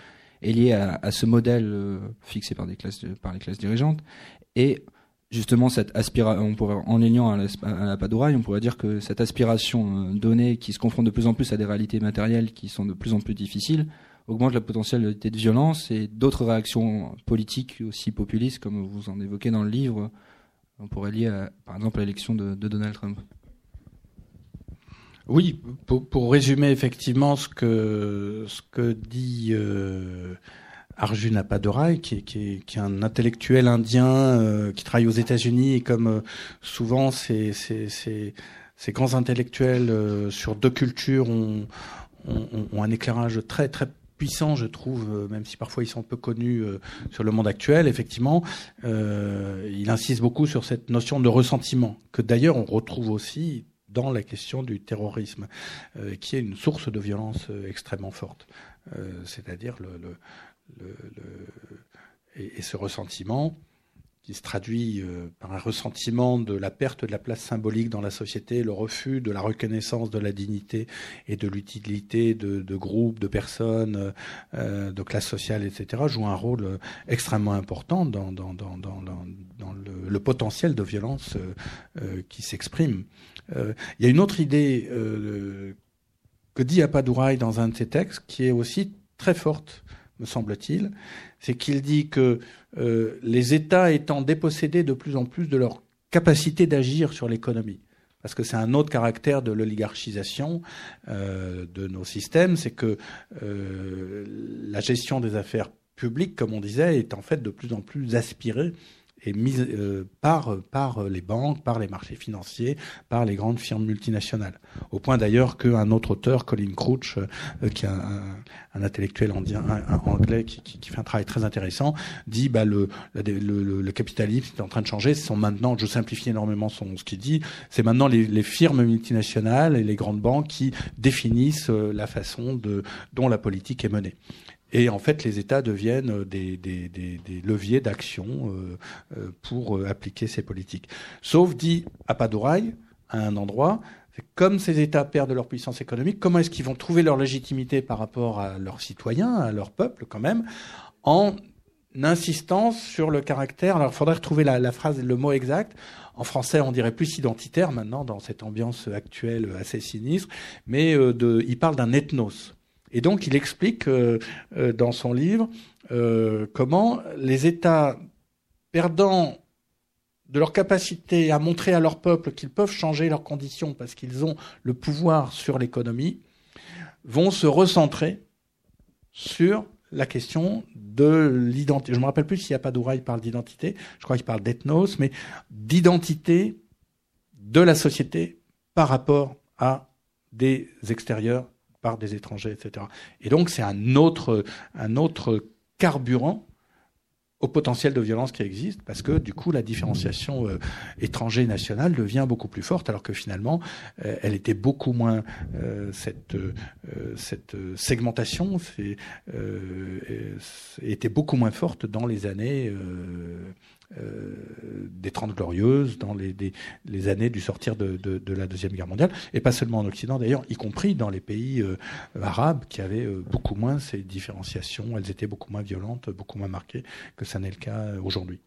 est liée à, ce modèle euh, fixé par, des classes, par les classes dirigeantes. Et justement, cette aspiration, on pourrait, en la, à la Padouraille, on pourrait dire que cette aspiration donnée qui se confronte de plus en plus à des réalités matérielles qui sont de plus en plus difficiles, augmente la potentialité de violence et d'autres réactions politiques aussi populistes, comme vous en évoquez dans le livre, on pourrait lier à, par exemple à l'élection de Donald Trump. Oui, pour, pour, résumer effectivement ce que dit euh, Arjuna Padorai, qui, qui, qui, est un intellectuel indien euh, qui travaille aux États-Unis et comme euh, souvent ces, ces, ces, ces, grands intellectuels sur deux cultures ont, un éclairage très très puissant, je trouve, même si parfois ils sont peu connus sur le monde actuel, effectivement, il insiste beaucoup sur cette notion de ressentiment, que d'ailleurs on retrouve aussi dans la question du terrorisme, euh, qui est une source de violence euh, extrêmement forte. Euh, c'est-à-dire le, et, ce ressentiment qui se traduit par un ressentiment de la perte de la place symbolique dans la société, le refus de la reconnaissance de la dignité et de l'utilité de, groupes, de personnes, de classes sociales, etc., joue un rôle extrêmement important dans, le, potentiel de violence qui s'exprime. Euh, il y a une autre idée euh, que dit Apadouraï dans un de ses textes qui est aussi très forte, me semble-t-il, c'est qu'il dit que euh, les États étant dépossédés de plus en plus de leur capacité d'agir sur l'économie, parce que c'est un autre caractère de l'oligarchisation euh, de nos systèmes, c'est que euh, la gestion des affaires publiques, comme on disait, est en fait de plus en plus aspirée est mise euh, par, par les banques, par les marchés financiers, par les grandes firmes multinationales. Au point d'ailleurs qu'un autre auteur, Colin Crouch, euh, qui est un, un intellectuel anglais qui, qui, qui, fait un travail très intéressant, dit bah, le, le, le, capitalisme est en train de changer. Ce sont maintenant, je simplifie énormément son, ce qu'il dit, c'est maintenant les, les, firmes multinationales et les grandes banques qui définissent euh, la façon de, dont la politique est menée. Et en fait, les États deviennent des, des, leviers d'action euh, euh pour euh, appliquer ces politiques. Sauf, dit Apadouraï, à un endroit, comme ces États perdent leur puissance économique, comment est-ce qu'ils vont trouver leur légitimité par rapport à leurs citoyens, à leur peuple quand même, en insistant sur le caractère. Alors, il faudrait retrouver la, la, phrase, le mot exact. En français, on dirait plus identitaire maintenant dans cette ambiance actuelle assez sinistre, mais euh, de, il parle d'un ethnos. Et donc, il explique euh, euh, dans son livre euh, comment les États perdant de leur capacité à montrer à leur peuple qu'ils peuvent changer leurs conditions parce qu'ils ont le pouvoir sur l'économie, vont se recentrer sur la question de l'identité. Je me rappelle plus s'il n'y a pas d'oreille parle d'identité, je crois qu'il parle d'ethnos, mais d'identité de la société par rapport à des extérieurs, des étrangers, etc. Et donc c'est un autre, un autre carburant au potentiel de violence qui existe, parce que du coup la différenciation euh, étranger-nationale devient beaucoup plus forte, alors que finalement euh, elle était beaucoup moins euh, cette cette segmentation était beaucoup moins forte dans les années euh, des Trente Glorieuses, dans les, années du sortir de, la Deuxième Guerre mondiale, et pas seulement en Occident d'ailleurs, y compris dans les pays euh, arabes qui avaient euh, beaucoup moins ces différenciations, elles étaient beaucoup moins violentes, beaucoup moins marquées que ça n'est le cas aujourd'hui.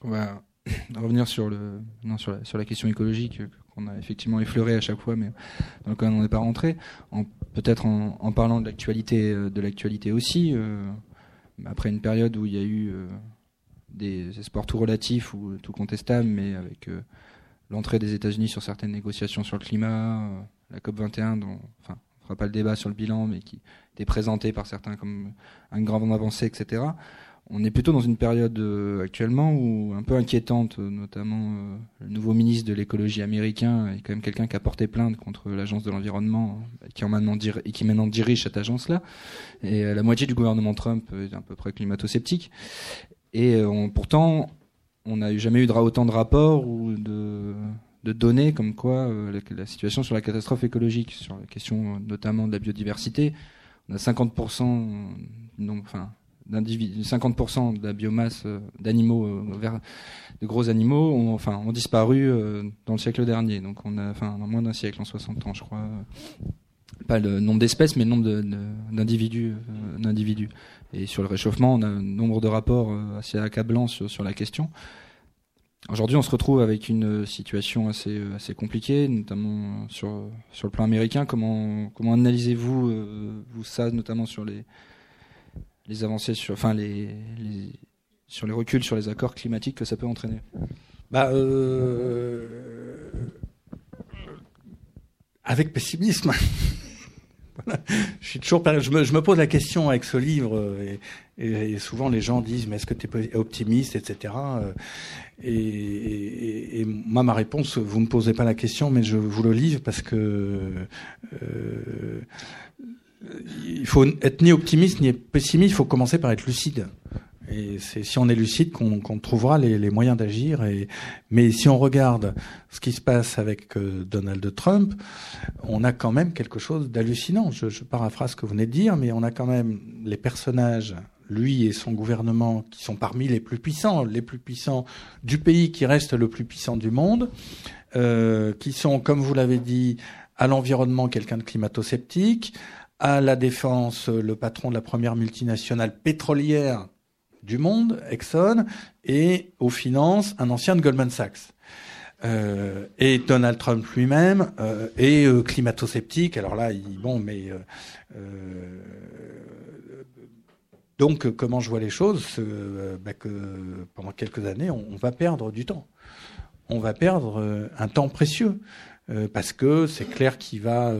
On va revenir sur, le, non, sur, la, question écologique qu'on a effectivement effleuré à chaque fois, mais dans lequel on n'est pas rentré. Peut-être en, en, parlant de l'actualité aussi. après une période où il y a eu des espoirs tout relatifs ou tout contestables, mais avec euh, l'entrée des États-Unis sur certaines négociations sur le climat, euh, la COP 21, dont, enfin, on fera pas le débat sur le bilan, mais qui était présenté par certains comme un grand avancé, etc. On est plutôt dans une période euh, actuellement où un peu inquiétante, notamment le nouveau ministre de l'écologie américain est quand même quelqu'un qui a porté plainte contre l'agence de l'environnement, qui en maintenant et qui maintenant dirige cette agence-là. Et la moitié du gouvernement Trump est à peu près climato-sceptique. Et euh, pourtant, on n'a jamais eu autant de rapports ou de, données comme quoi euh, la, situation sur la catastrophe écologique, sur la question euh, notamment de la biodiversité, on a 50%, non, enfin, 50% de la biomasse d'animaux, de gros animaux, ont, enfin, ont disparu dans le siècle dernier. Donc on a, enfin, dans moins d'un siècle, en 60 ans, je crois. Pas le nombre d'espèces, mais le nombre d'individus. d'individus. Et sur le réchauffement, on a un nombre de rapports euh, assez accablants sur, la question. Aujourd'hui, on se retrouve avec une situation assez, euh, assez compliquée, notamment sur, le plan américain. Comment, analysez-vous euh, vous ça, notamment sur les, avancées, sur, les, reculs sur les accords climatiques que ça peut entraîner? Bah, euh, Avec pessimisme. je suis toujours, je me, pose la question avec ce livre, euh, et, souvent les gens disent, mais est-ce que tu es optimiste, etc. Euh, et, moi, ma réponse, vous me posez pas la question, mais je vous le livre parce que euh, il faut être ni optimiste ni pessimiste. Il faut commencer par être lucide. Et c'est si on est lucide qu'on trouvera les, les moyens d'agir. Mais si on regarde ce qui se passe avec euh, Donald Trump, on a quand même quelque chose d'hallucinant. Je, je paraphrase ce que vous venez de dire, mais on a quand même les personnages lui et son gouvernement, qui sont parmi les plus puissants, les plus puissants du pays qui reste le plus puissant du monde, euh, qui sont, comme vous l'avez dit, à l'environnement quelqu'un de climato-sceptique, à la défense le patron de la première multinationale pétrolière du monde, Exxon, et aux finances, un ancien de Goldman Sachs. Euh, et Donald Trump lui-même euh, est euh, climato-sceptique. Alors là, il, bon, mais euh, euh, donc comment je vois les choses, bah que pendant quelques années, on, on, va perdre du temps. On va perdre un temps précieux parce que c'est clair qu'il va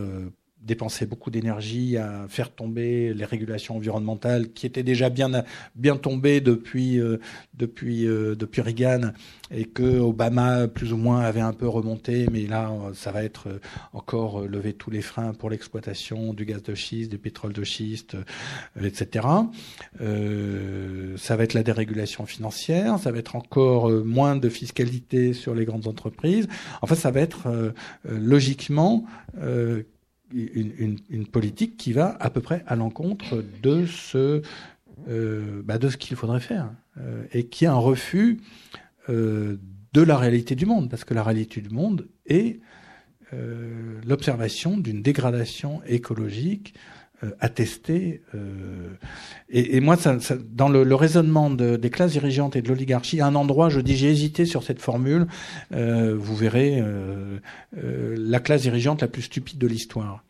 dépenser beaucoup d'énergie à faire tomber les régulations environnementales qui étaient déjà bien bien tombées depuis euh, depuis euh, depuis Reagan et que Obama plus ou moins avait un peu remonté. Mais là ça va être euh, encore lever tous les freins pour l'exploitation du gaz de schiste du pétrole de schiste etc ça va être la dérégulation financière ça va être encore moins de fiscalité sur les grandes entreprises. En fait ça va être logiquement une, politique qui va à peu près à l'encontre de ce, euh, bah de ce qu'il faudrait faire euh, et qui est un refus euh, de la réalité du monde, parce que la réalité du monde est l'observation d'une dégradation écologique euh, attestée. Et, et, moi, ça, ça, dans le, le raisonnement de, des classes dirigeantes et de l'oligarchie, à un endroit, je dis, j'ai hésité sur cette formule. vous verrez la classe dirigeante la plus stupide de l'histoire.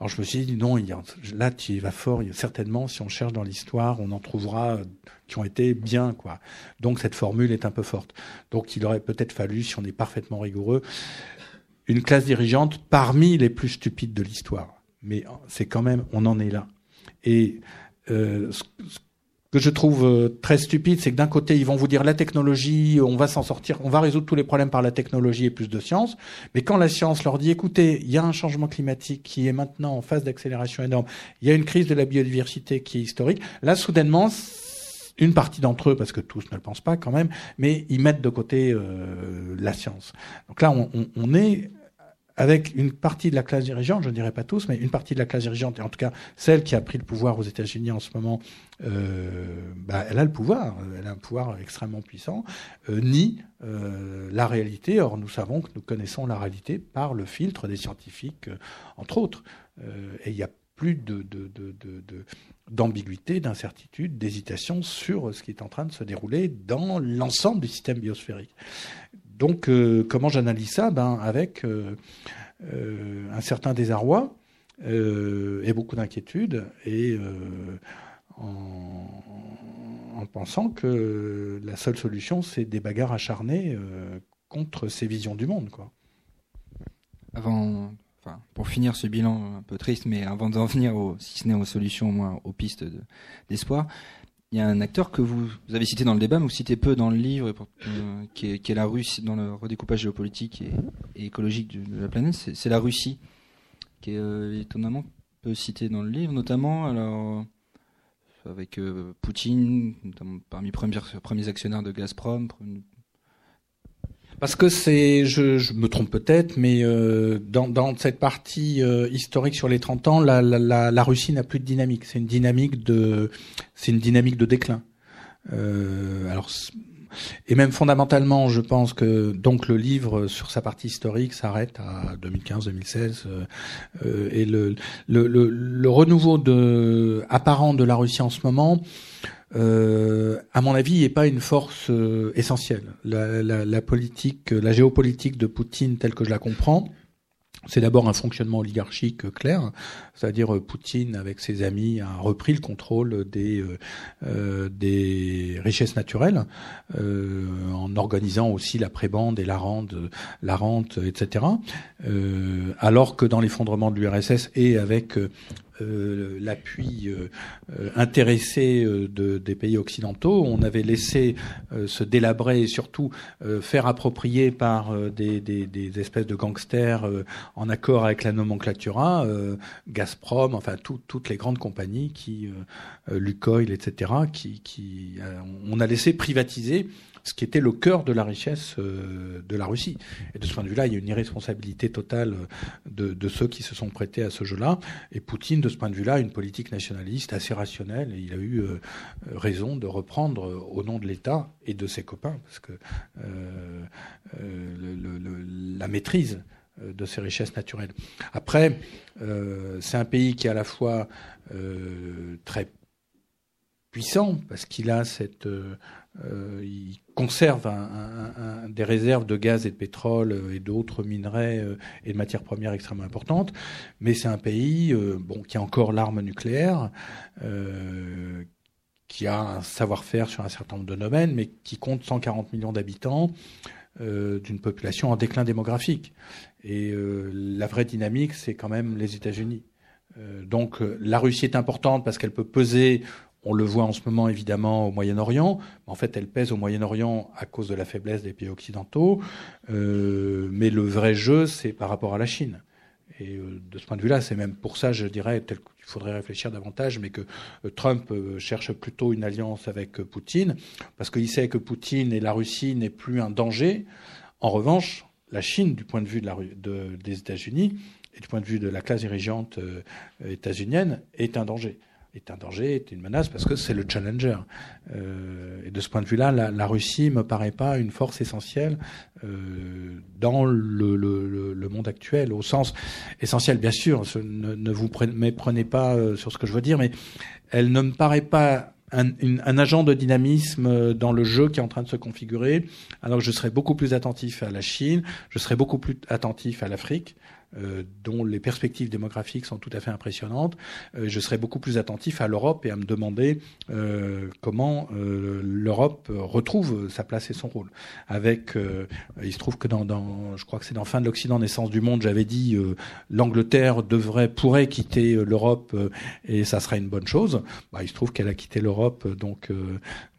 Alors je me suis dit non, il y a, là tu y vas fort. Il y a, certainement, si on cherche dans l'histoire, on en trouvera qui ont été bien quoi. Donc cette formule est un peu forte. Donc il aurait peut-être fallu, si on est parfaitement rigoureux, une classe dirigeante parmi les plus stupides de l'histoire. Mais c'est quand même, on en est là. Et euh, que je trouve euh, très stupide, c'est que d'un côté, ils vont vous dire la technologie, on va s'en sortir, on va résoudre tous les problèmes par la technologie et plus de science. Mais quand la science leur dit, écoutez, il y a un changement climatique qui est maintenant en phase d'accélération énorme, il y a une crise de la biodiversité qui est historique, là, soudainement, une partie d'entre eux, parce que tous ne le pensent pas quand même, mais ils mettent de côté euh, la science. Donc là, on, on, on est avec une partie de la classe dirigeante, je ne dirais pas tous, mais une partie de la classe dirigeante, et en tout cas celle qui a pris le pouvoir aux États-Unis en ce moment, euh, bah, elle a le pouvoir, elle a un pouvoir extrêmement puissant, euh, nie euh, la réalité. Or, nous savons que nous connaissons la réalité par le filtre des scientifiques, euh, entre autres. Euh, et il n'y a plus de, de, de, de d'ambiguïté, d'incertitude, d'hésitation sur ce qui est en train de se dérouler dans l'ensemble du système biosphérique donc, euh, comment j'analyse ça? Ben, Avec euh, euh, un certain désarroi et beaucoup d'inquiétude, et en, en, pensant que la seule solution, c'est des bagarres acharnées contre ces visions du monde. Quoi. Avant, enfin, pour finir ce bilan un peu triste, mais avant d'en venir, si ce n'est aux solutions, au moins aux pistes d'espoir, il y a un acteur que vous, avez cité dans le débat, mais vous citez peu dans le livre, euh, qui, est, la Russie, dans le redécoupage géopolitique et, écologique de, la planète, c'est la Russie, qui est euh, étonnamment peu citée dans le livre, notamment alors avec euh, Poutine, parmi premiers, premiers actionnaires de Gazprom, parce que c'est, je, je, me trompe peut-être, mais euh, dans, dans, cette partie euh, historique sur les 30 ans, la, la, la Russie n'a plus de dynamique. C'est une dynamique de, c'est une dynamique de déclin. Euh, alors, et même fondamentalement, je pense que donc le livre sur sa partie historique s'arrête à 2015-2016 euh, et le, le, le, le renouveau de, apparent de la Russie en ce moment euh, à mon avis, n'est pas une force euh, essentielle. La, politique, la géopolitique de Poutine, telle que je la comprends, c'est d'abord un fonctionnement oligarchique clair, c'est-à-dire euh, Poutine, avec ses amis, a repris le contrôle des, euh, euh des richesses naturelles, euh, en organisant aussi la prébande et la rente, la rente etc. alors que dans l'effondrement de l'URSS et avec euh, l'appui euh, intéressé de, des pays occidentaux. On avait laissé euh, se délabrer et surtout faire approprier par des, des, des, espèces de gangsters en accord avec la nomenclatura, Gazprom, enfin tout, toutes les grandes compagnies qui, Lukoil, etc., qui, qui on a laissé privatiser ce qui était le cœur de la richesse euh, de la Russie. Et de ce point de vue-là, il y a une irresponsabilité totale de, de ceux qui se sont prêtés à ce jeu-là. Et Poutine, de ce point de vue-là, a une politique nationaliste assez rationnelle. Et il a eu euh, raison de reprendre euh, au nom de l'État et de ses copains, parce que euh, la maîtrise de ces richesses naturelles. Après, euh, c'est un pays qui est à la fois euh, très puissant parce qu'il a cette, euh, conserve des réserves de gaz et de pétrole et d'autres minerais euh, et de matières premières extrêmement importantes, mais c'est un pays euh, bon qui a encore l'arme nucléaire. Euh, qui a un savoir-faire sur un certain nombre de domaines, mais qui compte 140 millions d'habitants, euh, d'une population en déclin démographique. Et euh, la vraie dynamique, c'est quand même les États-Unis. Euh, donc la Russie est importante parce qu'elle peut peser on le voit en ce moment évidemment au Moyen-Orient. En fait, elle pèse au Moyen-Orient à cause de la faiblesse des pays occidentaux. Euh, mais le vrai jeu, c'est par rapport à la Chine. Et euh, de ce point de vue-là, c'est même pour ça, je dirais, tel qu'il faudrait réfléchir davantage, mais que euh, Trump cherche plutôt une alliance avec Poutine, parce qu'il sait que Poutine et la Russie n'est plus un danger. En revanche, la Chine, du point de vue des États-Unis et du point de vue de la classe dirigeante états-unienne, est un danger est un danger, est une menace, parce que c'est le challenger. Euh, et de ce point de vue-là, la, la, Russie me paraît pas une force essentielle euh, dans le, le, le, monde actuel, au sens essentiel, bien sûr. Ne, ne, vous méprenez pas euh, sur ce que je veux dire, mais elle ne me paraît pas un, une, un, agent de dynamisme dans le jeu qui est en train de se configurer, alors que je serais beaucoup plus attentif à la Chine, je serais beaucoup plus attentif à l'Afrique, dont les perspectives démographiques sont tout à fait impressionnantes, je serais beaucoup plus attentif à l'Europe et à me demander comment l'Europe retrouve sa place et son rôle. Avec, il se trouve que dans, dans je crois que c'est dans Fin de l'Occident, naissance du monde, j'avais dit l'Angleterre devrait, pourrait quitter l'Europe et ça serait une bonne chose. Bah, il se trouve qu'elle a quitté l'Europe, donc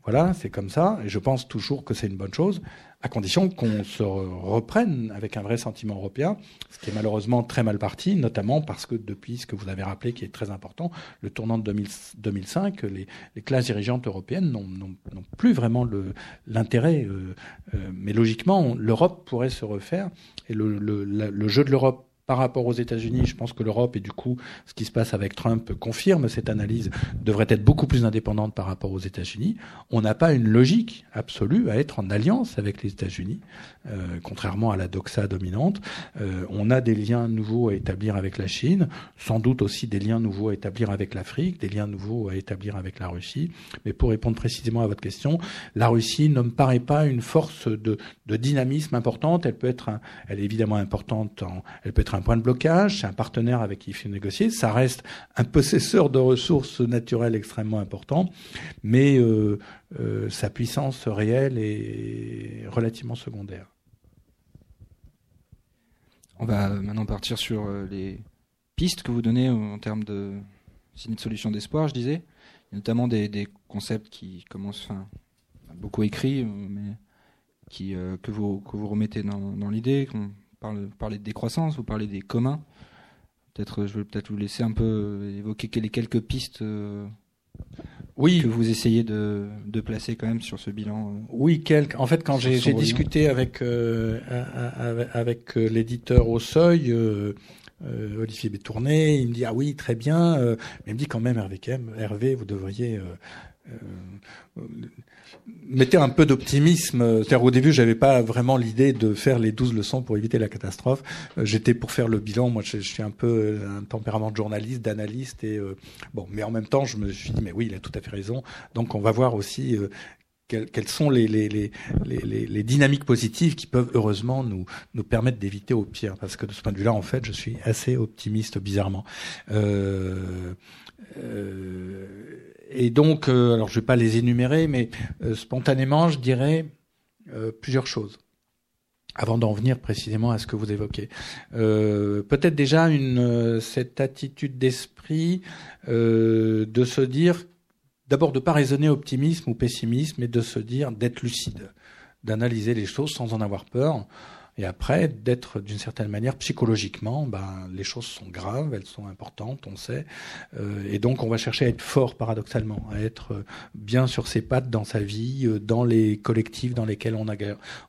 voilà, c'est comme ça. Et je pense toujours que c'est une bonne chose, à condition qu'on se reprenne avec un vrai sentiment européen, ce qui est malheureusement très mal parti, notamment parce que depuis ce que vous avez rappelé, qui est très important, le tournant de 2005, les, classes dirigeantes européennes n'ont plus vraiment l'intérêt. Euh, euh, mais logiquement, l'Europe pourrait se refaire. Et le jeu de l'Europe par rapport aux États-Unis, je pense que l'Europe et du coup ce qui se passe avec Trump confirme cette analyse devrait être beaucoup plus indépendante par rapport aux États-Unis. On n'a pas une logique absolue à être en alliance avec les États-Unis, euh, contrairement à la doxa dominante. Euh, on a des liens nouveaux à établir avec la Chine, sans doute aussi des liens nouveaux à établir avec l'Afrique, des liens nouveaux à établir avec la Russie. Mais pour répondre précisément à votre question, la Russie ne me paraît pas une force de, dynamisme importante. Elle peut être, elle est évidemment importante, en, elle peut être un point de blocage, c'est un partenaire avec qui il faut négocier, ça reste un possesseur de ressources naturelles extrêmement important, mais euh, euh, sa puissance réelle est relativement secondaire. On va maintenant partir sur euh, les pistes que vous donnez en termes de signes de solutions d'espoir, je disais. Notamment des, concepts qui commencent, enfin, beaucoup écrits, mais que, vous, remettez dans l'idée, parle, parlez de décroissance, vous parlez des communs. Peut-être, je vais peut-être vous laisser un peu évoquer les quelques pistes euh, oui. que vous essayez de, placer quand même sur ce bilan. Euh, oui, quelques. En fait, quand j'ai discuté avec euh, avec l'éditeur au Seuil. Olivier Bétourné, il me dit ah oui très bien, mais il me dit quand même Hervé, Hervé vous devriez mettez un peu d'optimisme. cest au début, j'avais pas vraiment l'idée de faire les 12 leçons pour éviter la catastrophe. Euh, j'étais pour faire le bilan. Moi, je, suis un peu euh, un tempérament de journaliste, d'analyste et euh, bon. Mais en même temps, je me suis dit, mais oui, il a tout à fait raison. Donc, on va voir aussi quelles, sont les, dynamiques positives qui peuvent heureusement nous, nous permettre d'éviter au pire. Parce que de ce point de vue-là, en fait, je suis assez optimiste bizarrement. Euh, euh, et donc, euh, alors je vais pas les énumérer, mais euh, spontanément, je dirais plusieurs choses avant d'en venir précisément à ce que vous évoquez. Peut-être déjà une cette attitude d'esprit de se dire d'abord de pas raisonner optimisme ou pessimisme, mais de se dire d'être lucide, d'analyser les choses sans en avoir peur. Et après, d'être d'une certaine manière psychologiquement, ben, les choses sont graves, elles sont importantes, on sait. Euh, et donc, on va chercher à être fort paradoxalement, à être euh, bien sur ses pattes dans sa vie, euh, dans les collectifs dans lesquels on, a,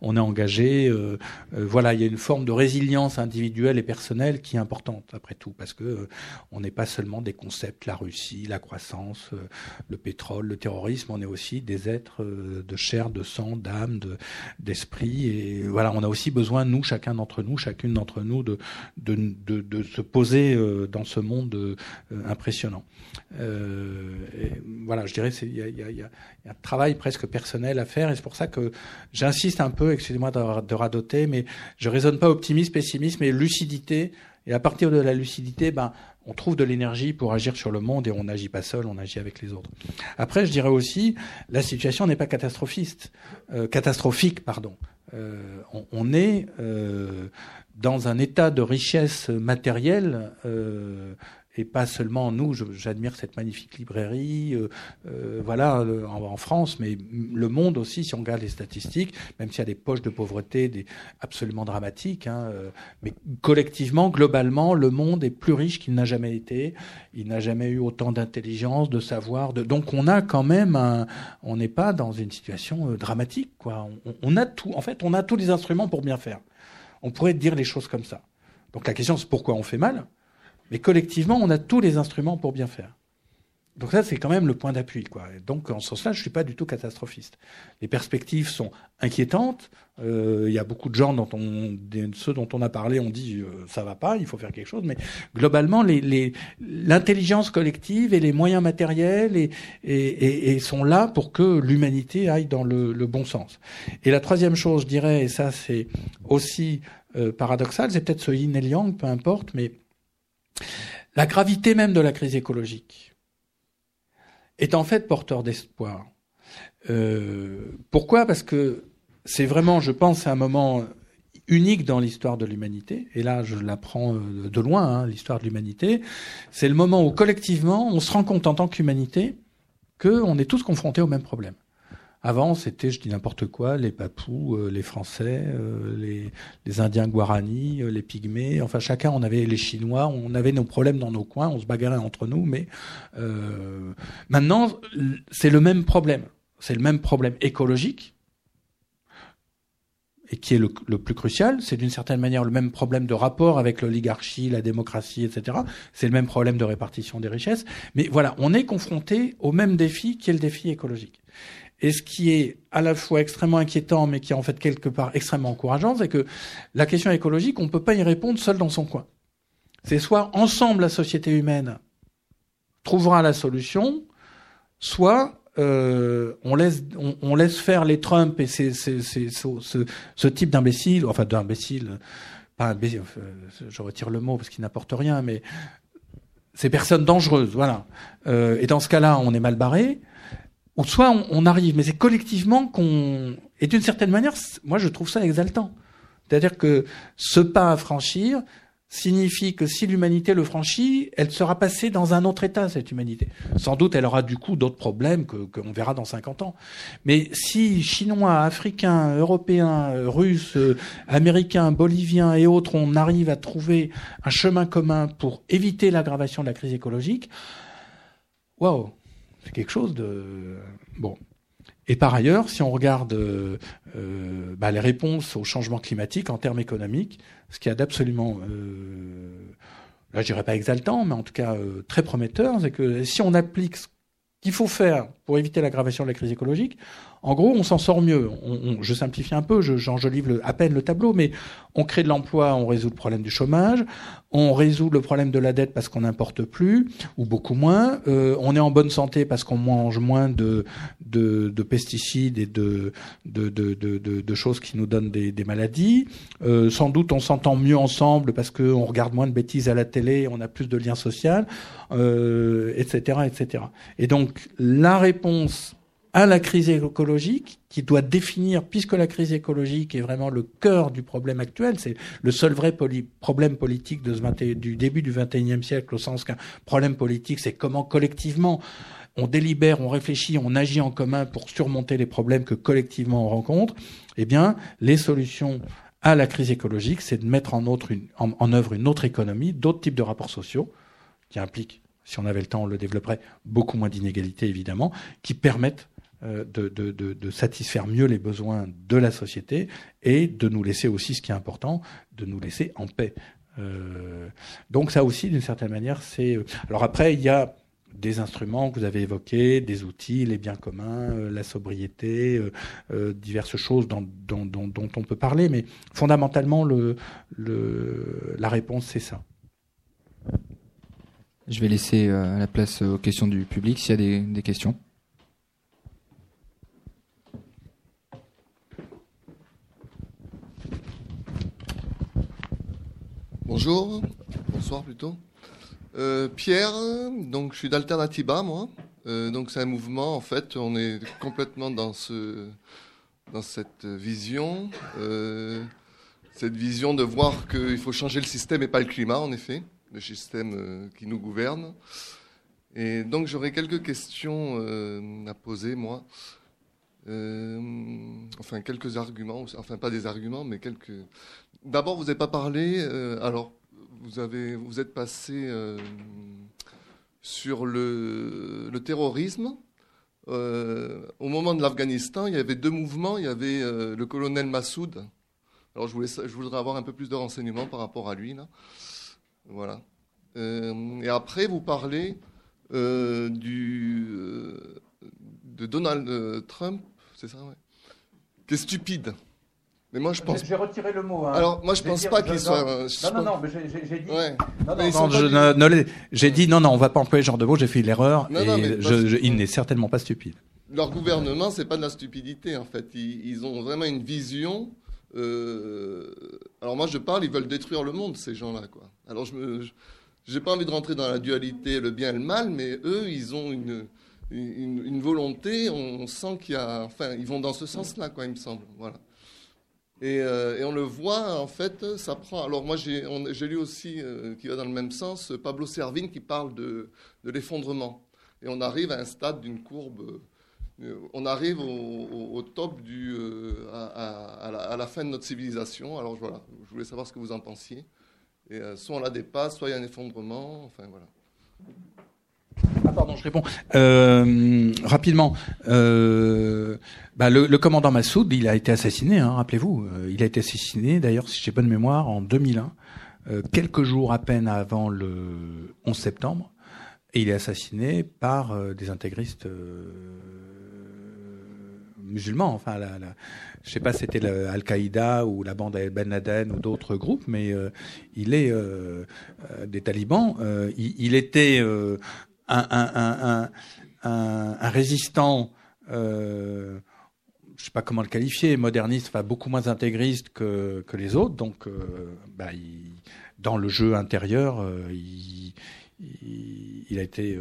on est engagé. Euh, voilà, il y a une forme de résilience individuelle et personnelle qui est importante, après tout, parce que on n'est pas seulement des concepts, la Russie, la croissance, le pétrole, le terrorisme, on est aussi des êtres de chair, de sang, d'âme, d'esprit. et voilà, on a aussi besoin nous, chacun d'entre nous, chacune d'entre nous, de, se poser euh, dans ce monde euh, impressionnant. Euh, voilà, je dirais, il y a, un travail presque personnel à faire, et c'est pour ça que j'insiste un peu, excusez-moi de, radoter, mais je raisonne pas optimisme, pessimisme, mais lucidité. Et à partir de la lucidité, ben, on trouve de l'énergie pour agir sur le monde et on n'agit pas seul, on agit avec les autres. Après, je dirais aussi, la situation n'est pas catastrophiste, catastrophique, pardon. Euh, on, est euh, dans un état de richesse matérielle euh, et pas seulement nous. J'admire cette magnifique librairie, euh, euh voilà, euh, en, France, mais le monde aussi. Si on regarde les statistiques, même s'il y a des poches de pauvreté, absolument dramatiques, hein, euh, mais collectivement, globalement, le monde est plus riche qu'il n'a jamais été. Il n'a jamais eu autant d'intelligence, de savoir. De... Donc, on a quand même, un... on n'est pas dans une situation dramatique, quoi. On a tout. En fait, on a tous les instruments pour bien faire. On pourrait dire les choses comme ça. Donc la question, c'est pourquoi on fait mal? Mais collectivement, on a tous les instruments pour bien faire. Donc ça, c'est quand même le point d'appui. Quoi. donc, en ce sens-là, je suis pas du tout catastrophiste. Les perspectives sont inquiétantes. Euh, il y a beaucoup de gens dont on, ceux dont on a parlé, ont dit euh, ça va pas, il faut faire quelque chose. Mais globalement, l'intelligence les, collective et les moyens matériels et, et, et, sont là pour que l'humanité aille dans le, le, bon sens. Et la troisième chose, je dirais, et ça c'est aussi euh, paradoxal, c'est peut-être ce yin et yang, peu importe, mais la gravité même de la crise écologique est en fait porteur d'espoir. Euh, pourquoi? Parce que c'est vraiment, je pense, un moment unique dans l'histoire de l'humanité, et là je l'apprends euh, de loin, hein, l'histoire de l'humanité, c'est le moment où collectivement on se rend compte en tant qu'humanité qu'on est tous confrontés au même problème. Avant, c'était, je dis n'importe quoi, les Papous, euh, les Français, euh, les, les, Indiens Guarani, les Pygmées. Enfin, chacun, on avait les Chinois, on avait nos problèmes dans nos coins, on se bagarrait entre nous. Mais euh, maintenant, c'est le même problème. C'est le même problème écologique et qui est le, plus crucial, c'est d'une certaine manière le même problème de rapport avec l'oligarchie, la démocratie, etc. C'est le même problème de répartition des richesses. Mais voilà, on est confronté au même défi qui est le défi écologique. Et ce qui est à la fois extrêmement inquiétant, mais qui est en fait quelque part extrêmement encourageant, c'est que la question écologique, on ne peut pas y répondre seul dans son coin. C'est soit ensemble la société humaine trouvera la solution, soit euh, on laisse on, laisse faire les Trump et c'est ce, ce, type d'imbécile, enfin d'imbécile, pas imbécile, je retire le mot parce qu'il n'apporte rien, mais ces personnes dangereuses, voilà. Euh, et dans ce cas-là, on est mal barré. Ou soit on, on arrive, mais c'est collectivement qu'on. Et d'une certaine manière, moi je trouve ça exaltant. C'est-à-dire que ce pas à franchir, signifie que si l'humanité le franchit, elle sera passée dans un autre état, cette humanité. Sans doute, elle aura du coup d'autres problèmes que qu'on verra dans 50 ans. Mais si Chinois, Africains, Européens, Russes, Américains, Boliviens et autres, on arrive à trouver un chemin commun pour éviter l'aggravation de la crise écologique, waouh, c'est quelque chose de... Bon. Et par ailleurs, si on regarde euh, euh, bah, les réponses au changement climatique en termes économiques, ce qui est d'absolument, euh, là je dirais pas exaltant, mais en tout cas très prometteur, c'est que si on applique ce qu'il faut faire pour éviter l'aggravation de la crise écologique, en gros, on s'en sort mieux. Je simplifie un peu, j'enjolive à peine le tableau, mais on crée de l'emploi, on résout le problème du chômage, on résout le problème de la dette parce qu'on n'importe plus, ou beaucoup moins, euh, on est en bonne santé parce qu'on mange moins de, de, de, pesticides et de, de, de, choses qui nous donnent des, des maladies. Euh, sans doute, on s'entend mieux ensemble parce qu'on regarde moins de bêtises à la télé, on a plus de liens sociaux, euh, etc., etc. Et donc, la réponse à la crise écologique, qui doit définir, puisque la crise écologique est vraiment le cœur du problème actuel, c'est le seul vrai problème politique du début du XXIe siècle, au sens qu'un problème politique, c'est comment collectivement on délibère, on réfléchit, on agit en commun pour surmonter les problèmes que collectivement on rencontre. Eh bien, les solutions à la crise écologique, c'est de mettre en, œuvre une autre économie, d'autres types de rapports sociaux, qui impliquent, si on avait le temps, on le développerait, beaucoup moins d'inégalités évidemment, qui permettent de, de, satisfaire mieux les besoins de la société et de nous laisser aussi, ce qui est important, de nous laisser en paix. Euh, donc ça aussi, d'une certaine manière, c'est... Euh, alors après, il y a des instruments que vous avez évoqués, des outils, les biens communs, euh, la sobriété, diverses choses dont, on peut parler, mais fondamentalement, le, le, la réponse, c'est ça. Je vais laisser la place aux questions du public s'il y a des questions. Bonjour, bonsoir plutôt. Euh, Pierre, donc je suis d'Alternativa, moi. Euh, donc c'est un mouvement, en fait, on est complètement dans ce, dans cette vision, euh, cette vision de voir qu'il faut changer le système et pas le climat, en effet, le système qui nous gouverne. Et donc j'aurais quelques questions à poser, moi. Enfin, quelques arguments, enfin pas des arguments, mais quelques D'abord, vous n'avez pas parlé. Euh, alors, vous avez, vous êtes passé euh, sur le, terrorisme. Euh, au moment de l'Afghanistan, il y avait deux mouvements. Il y avait le colonel Massoud. Alors, je, je voudrais avoir un peu plus de renseignements par rapport à lui. Là. Voilà. et après, vous parlez du, de Donald Trump, c'est ça, ouais, qui est stupide. Mais moi, je pense. J'ai retiré le mot. Hein. Alors, moi, je pense pas qu'il soit. Non, non, non, mais j'ai dit. Ouais. Non, non, je j'ai dit non, non, on va pas employer ce genre de mots. J'ai fait l'erreur. Et je, il n'est certainement pas stupide. Leur gouvernement, c'est pas de la stupidité en fait. Ils, ils ont vraiment une vision euh, alors moi je parle, ils veulent détruire le monde, ces gens-là, quoi. Alors je me, j'ai pas envie de rentrer dans la dualité, le bien et le mal, mais eux, ils ont une, une, volonté, on sent qu'il y a, enfin, ils vont dans ce sens-là, quoi, il me semble, voilà. Et, et, on le voit, en fait, ça prend. Alors moi, j'ai, lu aussi, qui va dans le même sens, Pablo Servine qui parle de, l'effondrement. Et on arrive à un stade d'une courbe on arrive au, top du, euh, à, la, fin de notre civilisation. Alors voilà, je voulais savoir ce que vous en pensiez. Et, euh, soit on la dépasse, soit il y a un effondrement. Enfin voilà. Pardon, je réponds euh, rapidement. Bah, le, commandant Massoud, il a été assassiné. Hein, rappelez-vous, il a été assassiné. D'ailleurs, si j'ai bonne mémoire, en 2001, quelques jours à peine avant le 11 septembre, et il est assassiné par des intégristes musulmans. Enfin, la, la, je sais pas si c'était Al-Qaïda ou la bande Ben Laden ou d'autres groupes, mais euh, il est euh, euh, des talibans. Il, était un, un, un, un, résistant. Euh, je sais pas comment le qualifier, moderniste, enfin beaucoup moins intégriste que, que les autres. Donc, bah, il, dans le jeu intérieur, il, il, a été,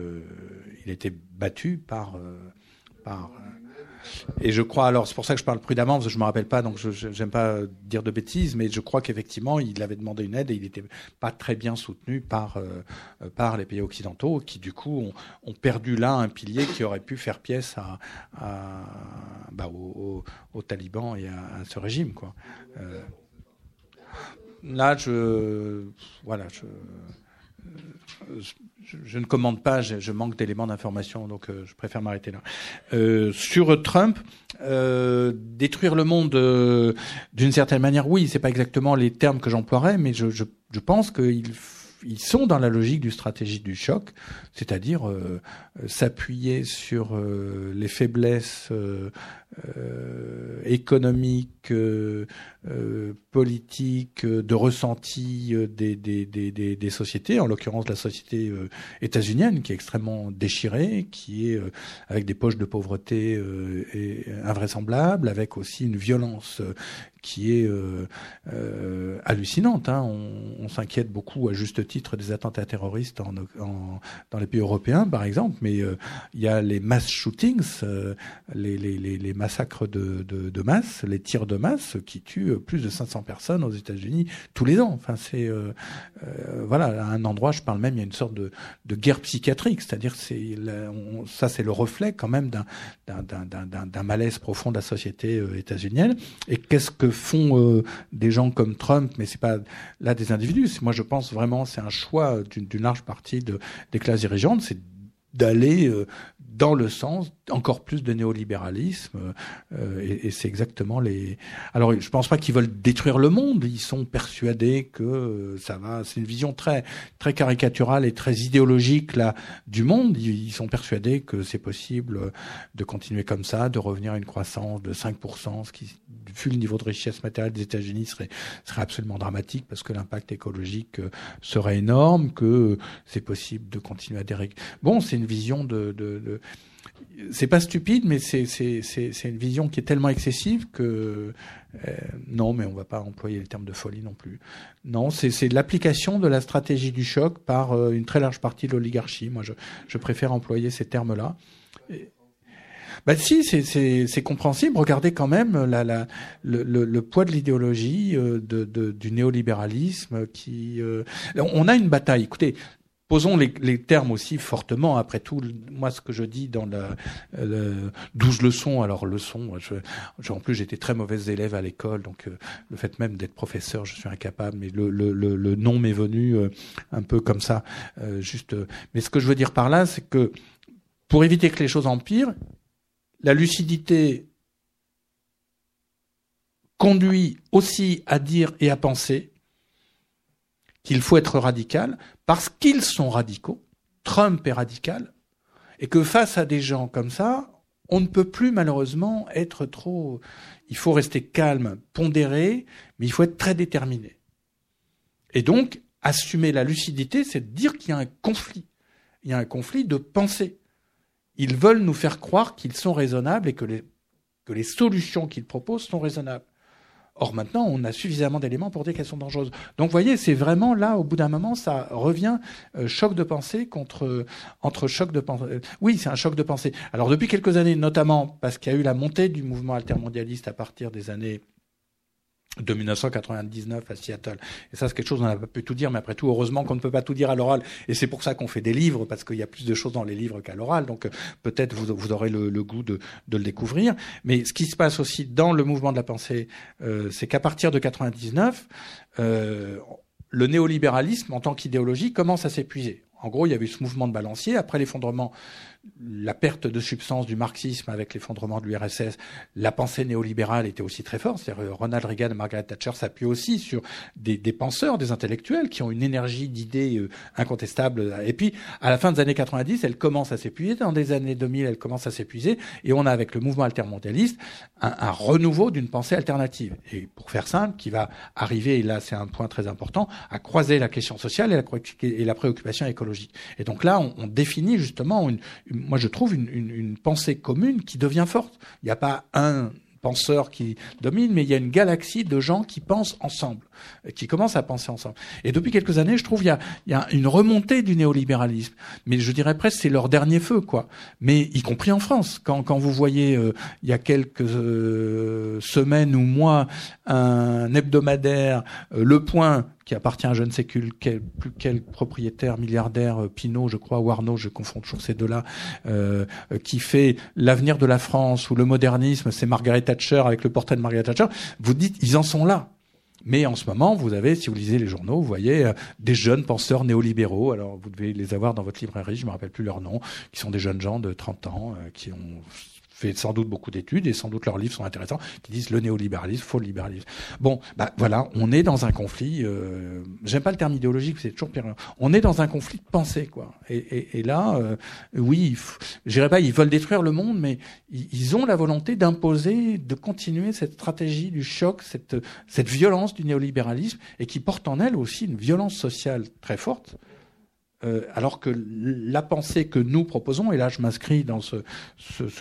il a été battu par, par et je crois, alors c'est pour ça que je parle prudemment, parce que je me rappelle pas, donc je n'aime pas dire de bêtises, mais je crois qu'effectivement, il avait demandé une aide et il n'était pas très bien soutenu par, euh, par les pays occidentaux, qui du coup ont, ont, perdu là un pilier qui aurait pu faire pièce à, à bah, aux, talibans et à, ce régime. Quoi. Euh, là, je. Voilà, je je, ne commande pas, je, manque d'éléments d'information, donc euh, je préfère m'arrêter là. Euh, sur Trump, euh, détruire le monde d'une certaine manière, oui, c'est pas exactement les termes que j'emploierais, mais je, je pense qu'il ils sont dans la logique du stratégie du choc, c'est-à-dire euh, s'appuyer sur euh, les faiblesses euh, économiques, politiques, de ressenti des, des, des, des, sociétés, en l'occurrence la société états-unienne qui est extrêmement déchirée, qui est avec des poches de pauvreté invraisemblables, avec aussi une violence qui est euh, euh, hallucinante. Hein. On, s'inquiète beaucoup, à juste titre, des attentats terroristes dans les pays européens, par exemple, mais euh, il y a les mass shootings, les, massacres de, masse, les tirs de masse qui tuent plus de 500 personnes aux États-Unis tous les ans. Enfin, c'est voilà, à un endroit, je parle même, il y a une sorte de, guerre psychiatrique, c'est-à-dire c'est ça, c'est le reflet quand même d'un malaise profond de la société états-unienne. Et qu'est-ce que font euh, des gens comme Trump, mais c'est pas là des individus. Moi, je pense vraiment c'est un choix d'une large partie de, des classes dirigeantes, c'est d'aller euh, dans le sens encore plus de néolibéralisme euh, et, et c'est exactement les alors je pense pas qu'ils veulent détruire le monde ils sont persuadés que ça va c'est une vision très très caricaturale et très idéologique là du monde ils, sont persuadés que c'est possible de continuer comme ça de revenir à une croissance de 5% ce qui vu le niveau de richesse matérielle des États-Unis serait, serait absolument dramatique parce que l'impact écologique serait énorme, que c'est possible de continuer à dérégler. Bon, c'est une vision de, de, de c'est pas stupide, mais c'est une vision qui est tellement excessive que euh, non, mais on va pas employer le terme de folie non plus. Non, c'est l'application de la stratégie du choc par euh, une très large partie de l'oligarchie. Moi, je, je préfère employer ces termes-là. Bah si, c'est compréhensible. Regardez quand même la, la, le, le, le poids de l'idéologie euh, de, de, du néolibéralisme qui. Euh, on a une bataille. Écoutez, Posons les, les, termes aussi fortement. Après tout, moi, ce que je dis dans la euh, leçons, alors leçons, je, en plus j'étais très mauvaise élève à l'école, donc euh, le fait même d'être professeur, je suis incapable. Mais le, le, le, le nom m'est venu un peu comme ça, juste. mais ce que je veux dire par là, c'est que pour éviter que les choses empirent, la lucidité conduit aussi à dire et à penser qu'il faut être radical parce qu'ils sont radicaux. Trump est radical et que face à des gens comme ça, on ne peut plus malheureusement être trop. Il faut rester calme, pondéré, mais il faut être très déterminé. Et donc, assumer la lucidité, c'est dire qu'il y a un conflit. Il y a un conflit de pensée. Ils veulent nous faire croire qu'ils sont raisonnables et que les, que les solutions qu'ils proposent sont raisonnables. Or maintenant, on a suffisamment d'éléments pour dire qu'elles sont dangereuses. Donc, vous voyez, c'est vraiment là, au bout d'un moment, ça revient euh, choc de pensée contre entre choc de pensée. oui, c'est un choc de pensée. Alors, depuis quelques années, notamment parce qu'il y a eu la montée du mouvement altermondialiste à partir des années de 1999 à Seattle. Et ça, c'est quelque chose, on n'a pas pu tout dire, mais après tout, heureusement qu'on ne peut pas tout dire à l'oral. Et c'est pour ça qu'on fait des livres, parce qu'il y a plus de choses dans les livres qu'à l'oral. Donc, euh, peut-être vous, vous aurez le, goût de, le découvrir. Mais ce qui se passe aussi dans le mouvement de la pensée, euh, c'est qu'à partir de 99, euh, le néolibéralisme, en tant qu'idéologie, commence à s'épuiser. En gros, il y avait ce mouvement de balancier. Après l'effondrement la perte de substance du marxisme avec l'effondrement de l'URSS, la pensée néolibérale était aussi très forte. Euh, Ronald Reagan et Margaret Thatcher s'appuient aussi sur des, penseurs, des intellectuels qui ont une énergie d'idées euh, incontestable. Et puis, à la fin des années 90, elle commence à s'épuiser. Dans les années 2000, elle commence à s'épuiser. Et on a, avec le mouvement altermondialiste, un, un renouveau d'une pensée alternative. Et pour faire simple, qui va arriver, et là c'est un point très important, à croiser la question sociale et la, et la préoccupation écologique. Et donc là, on, on définit justement une, une moi je trouve une, pensée commune qui devient forte. Il n'y a pas un penseur qui domine, mais il y a une galaxie de gens qui pensent ensemble, qui commencent à penser ensemble. Et depuis quelques années, je trouve il y a, y a une remontée du néolibéralisme. Mais je dirais presque c'est leur dernier feu, quoi. Mais y compris en France, quand, quand vous voyez euh, il y a quelques euh, semaines ou mois un hebdomadaire, euh, Le Point, qui appartient à je ne sais quel, plus quel propriétaire milliardaire, euh, Pinot, je crois, ou Arnaud, je confonds toujours ces deux-là, euh, euh, qui fait l'avenir de la France ou le modernisme, c'est Margaret Thatcher avec le portrait de Margaret Thatcher. Vous dites, ils en sont là. Mais en ce moment, vous avez, si vous lisez les journaux, vous voyez des jeunes penseurs néolibéraux. Alors, vous devez les avoir dans votre librairie, je me rappelle plus leur nom, qui sont des jeunes gens de 30 ans, qui ont fait sans doute beaucoup d'études et sans doute leurs livres sont intéressants, qui disent le néolibéralisme, faux libéralisme. Bon, bah voilà, on est dans un conflit. Euh, J'aime pas le terme idéologique, c'est toujours pire. On est dans un conflit de pensée, quoi. Et, et, et là, euh, oui, je dirais pas, ils veulent détruire le monde, mais ils, ont la volonté d'imposer, de continuer cette stratégie du choc, cette cette violence du néolibéralisme, et qui porte en elle aussi une violence sociale très forte. Euh, alors que la pensée que nous proposons, et là je m'inscris dans ce,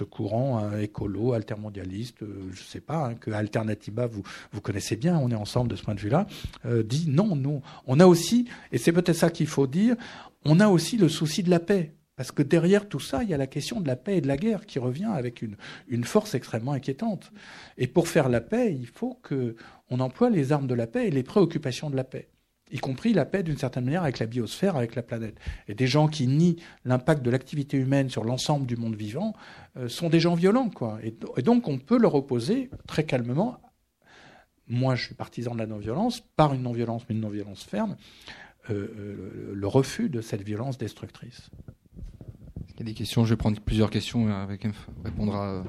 courant hein, écolo, altermondialiste, euh, je ne sais pas, hein, que Alternativa, vous, connaissez bien, on est ensemble de ce point de vue-là, euh, dit non, non. On a aussi, et c'est peut-être ça qu'il faut dire, on a aussi le souci de la paix. Parce que derrière tout ça, il y a la question de la paix et de la guerre qui revient avec une, une force extrêmement inquiétante. Et pour faire la paix, il faut qu'on emploie les armes de la paix et les préoccupations de la paix y compris la paix d'une certaine manière avec la biosphère, avec la planète. Et des gens qui nient l'impact de l'activité humaine sur l'ensemble du monde vivant euh, sont des gens violents, quoi. Et, donc on peut leur opposer très calmement. Moi, je suis partisan de la non-violence, par une non-violence, mais une non-violence ferme, euh, euh, le refus de cette violence destructrice. Il y a des questions, je vais prendre plusieurs questions avec répondra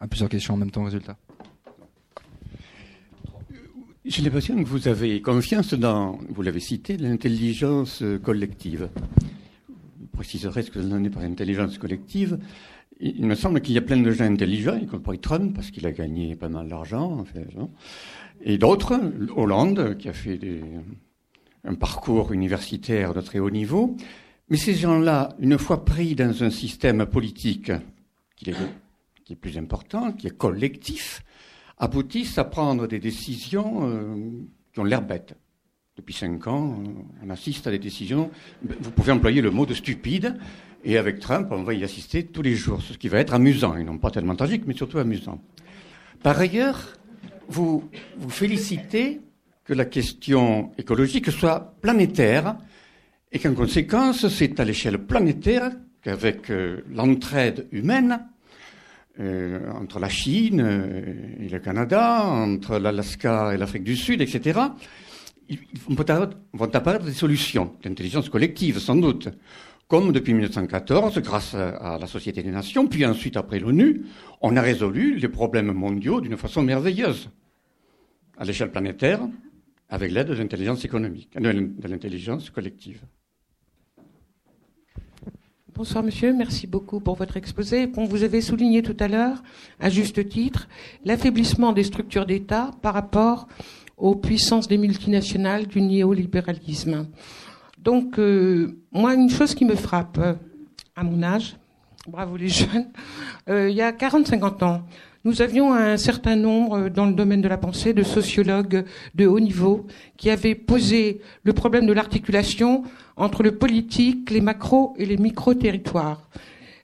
à plusieurs questions en même temps, résultat. J'ai l'impression que vous avez confiance dans, vous l'avez cité, l'intelligence collective. Je préciserai ce que vous entendez par intelligence collective. Il me semble qu'il y a plein de gens intelligents, y compris Trump, parce qu'il a gagné pas mal d'argent, et d'autres, Hollande, qui a fait un parcours universitaire de très haut niveau. Mais ces gens-là, une fois pris dans un système politique qui est plus important, qui est collectif, aboutissent à prendre des décisions euh, qui ont l'air bêtes. Depuis cinq ans, on assiste à des décisions, vous pouvez employer le mot de stupide, et avec Trump, on va y assister tous les jours, ce qui va être amusant, et non pas tellement tragique, mais surtout amusant. Par ailleurs, vous vous félicitez que la question écologique soit planétaire, et qu'en conséquence, c'est à l'échelle planétaire qu'avec euh, l'entraide humaine, euh, entre la Chine euh, et le Canada, entre l'Alaska et l'Afrique du Sud, etc., vont apparaître des solutions d'intelligence collective, sans doute. Comme depuis 1914, grâce à la Société des Nations, puis ensuite après l'ONU, on a résolu les problèmes mondiaux d'une façon merveilleuse, à l'échelle planétaire, avec l'aide de l'intelligence économique, de l'intelligence collective. Bonsoir monsieur, merci beaucoup pour votre exposé. Bon, vous avez souligné tout à l'heure, à juste titre, l'affaiblissement des structures d'État par rapport aux puissances des multinationales du néolibéralisme. Donc, euh, moi, une chose qui me frappe, à mon âge, bravo les jeunes, euh, il y a 40-50 ans, nous avions un certain nombre dans le domaine de la pensée de sociologues de haut niveau qui avaient posé le problème de l'articulation entre le politique, les macros et les micro-territoires.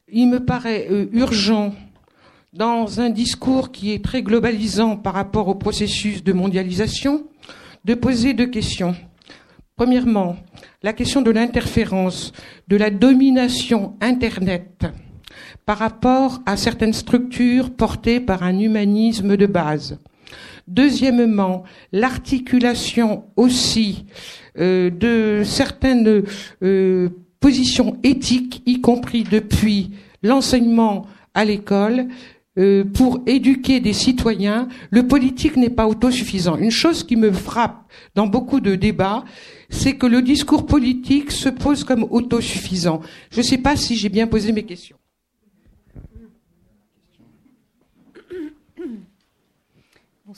Il me paraît euh, urgent dans un discours qui est très globalisant par rapport au processus de mondialisation, de poser deux questions. Premièrement, la question de l'interférence, de la domination Internet par rapport à certaines structures portées par un humanisme de base. Deuxièmement, l'articulation aussi euh, de certaines euh, positions éthiques, y compris depuis l'enseignement à l'école, euh, pour éduquer des citoyens, le politique n'est pas autosuffisant. Une chose qui me frappe dans beaucoup de débats, c'est que le discours politique se pose comme autosuffisant. Je ne sais pas si j'ai bien posé mes questions.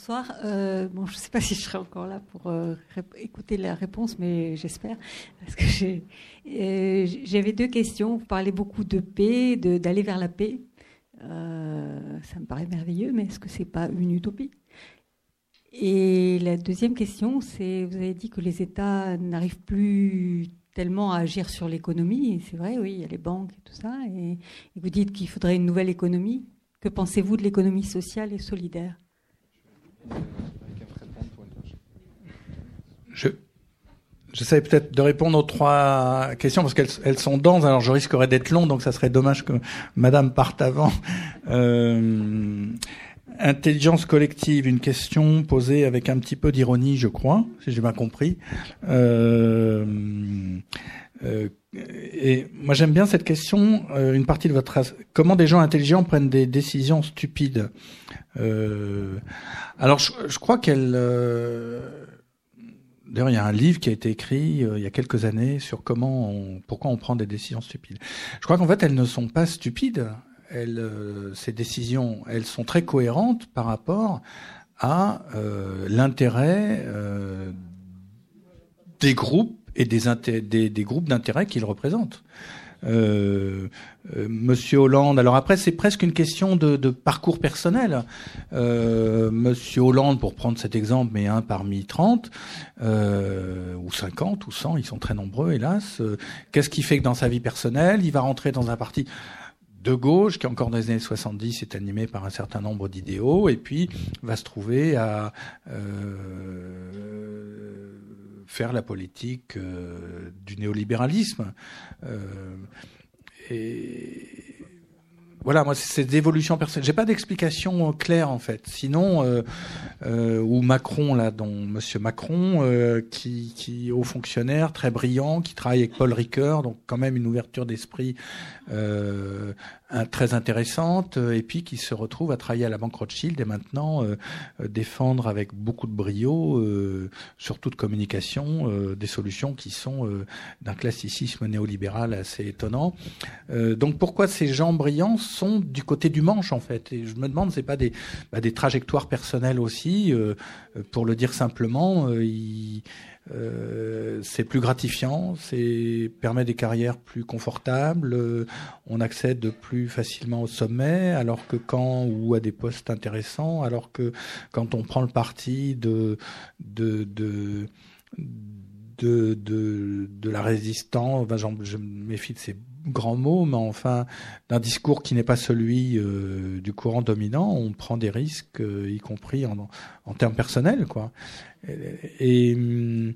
Bonsoir. Euh, bon, je ne sais pas si je serai encore là pour euh, écouter la réponse, mais j'espère. Parce que j'avais deux questions. Vous parlez beaucoup de paix, d'aller vers la paix. Euh, ça me paraît merveilleux, mais est-ce que c'est pas une utopie? Et la deuxième question, c'est vous avez dit que les États n'arrivent plus tellement à agir sur l'économie. C'est vrai, oui, il y a les banques et tout ça. Et, vous dites qu'il faudrait une nouvelle économie. Que pensez-vous de l'économie sociale et solidaire? Je, J'essaie peut-être de répondre aux trois questions parce qu'elles sont denses. Alors je risquerais d'être long, donc ça serait dommage que Madame parte avant. Euh, intelligence collective, une question posée avec un petit peu d'ironie, je crois, si j'ai bien compris. Euh, euh, et moi j'aime bien cette question. Une partie de votre comment des gens intelligents prennent des décisions stupides? Euh, alors je, je crois qu'elle D'ailleurs, il y a un livre qui a été écrit euh, il y a quelques années sur comment, on, pourquoi on prend des décisions stupides. Je crois qu'en fait, elles ne sont pas stupides. Elles, euh, ces décisions, elles sont très cohérentes par rapport à euh, l'intérêt des groupes et des, des, des groupes d'intérêt qu'ils représentent. Euh, euh, Monsieur Hollande. Alors après, c'est presque une question de, parcours personnel. Euh, Monsieur Hollande, pour prendre cet exemple, mais un parmi 30, euh, ou 50, ou 100, ils sont très nombreux, hélas. Euh, qu'est-ce qui fait que dans sa vie personnelle, il va rentrer dans un parti de gauche, qui encore dans les années 70 est animé par un certain nombre d'idéaux, et puis va se trouver à faire la politique euh, du néolibéralisme. Euh, et voilà, moi, c'est des évolutions personnelles. J'ai pas d'explication claire en fait. Sinon, euh, ou Macron là, dont Monsieur Macron, qui, qui haut fonctionnaire, très brillant, qui travaille avec Paul Ricoeur, donc quand même une ouverture d'esprit très intéressante, et puis qui se retrouve à travailler à la Banque Rothschild et maintenant euh, défendre avec beaucoup de brio, euh, surtout de communication, des solutions qui sont d'un classicisme néolibéral assez étonnant. donc pourquoi ces gens brillants sont du côté du manche en fait? Et je me demande, c'est pas des, bah, des trajectoires personnelles aussi, pour le dire simplement, euh, c'est plus gratifiant, c'est permet des carrières plus confortables, euh, on accède plus facilement au sommet, alors que quand ou à des postes intéressants, alors que quand on prend le parti de de de de, de, la résistance, ben, je me méfie de ces grands mots, mais enfin d'un discours qui n'est pas celui euh, du courant dominant, on prend des risques, y compris en, en termes personnels, quoi. Et, hum,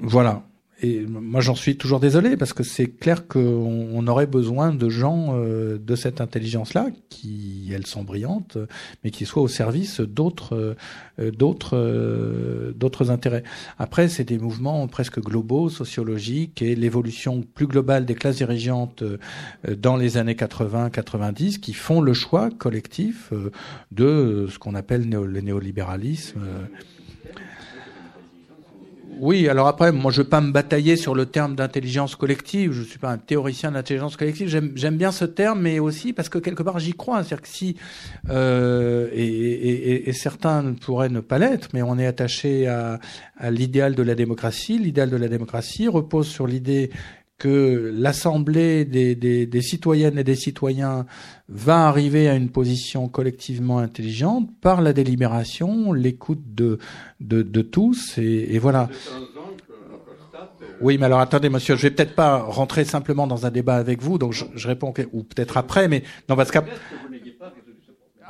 voilà. Et moi, j'en suis toujours désolé parce que c'est clair qu'on aurait besoin de gens euh, de cette intelligence-là, qui elles sont brillantes, mais qui soient au service d'autres, euh, d'autres, euh, d'autres intérêts. Après, c'est des mouvements presque globaux, sociologiques, et l'évolution plus globale des classes dirigeantes dans les années 80-90 qui font le choix collectif de ce qu'on appelle le néolibéralisme. Oui, alors après, moi, je veux pas me batailler sur le terme d'intelligence collective. Je suis pas un théoricien d'intelligence collective. J'aime bien ce terme, mais aussi parce que quelque part, j'y crois. C'est-à-dire que si euh, et, et, et, certains pourraient ne pas l'être, mais on est attaché à l'idéal de la démocratie. L'idéal de la démocratie repose sur l'idée que l'Assemblée des, des, des, citoyennes et des citoyens va arriver à une position collectivement intelligente par la délibération, l'écoute de, de, de, tous, et, et voilà. Oui, mais alors attendez, monsieur, je vais peut-être pas rentrer simplement dans un débat avec vous, donc je, je réponds, ou peut-être après, mais dans votre cas.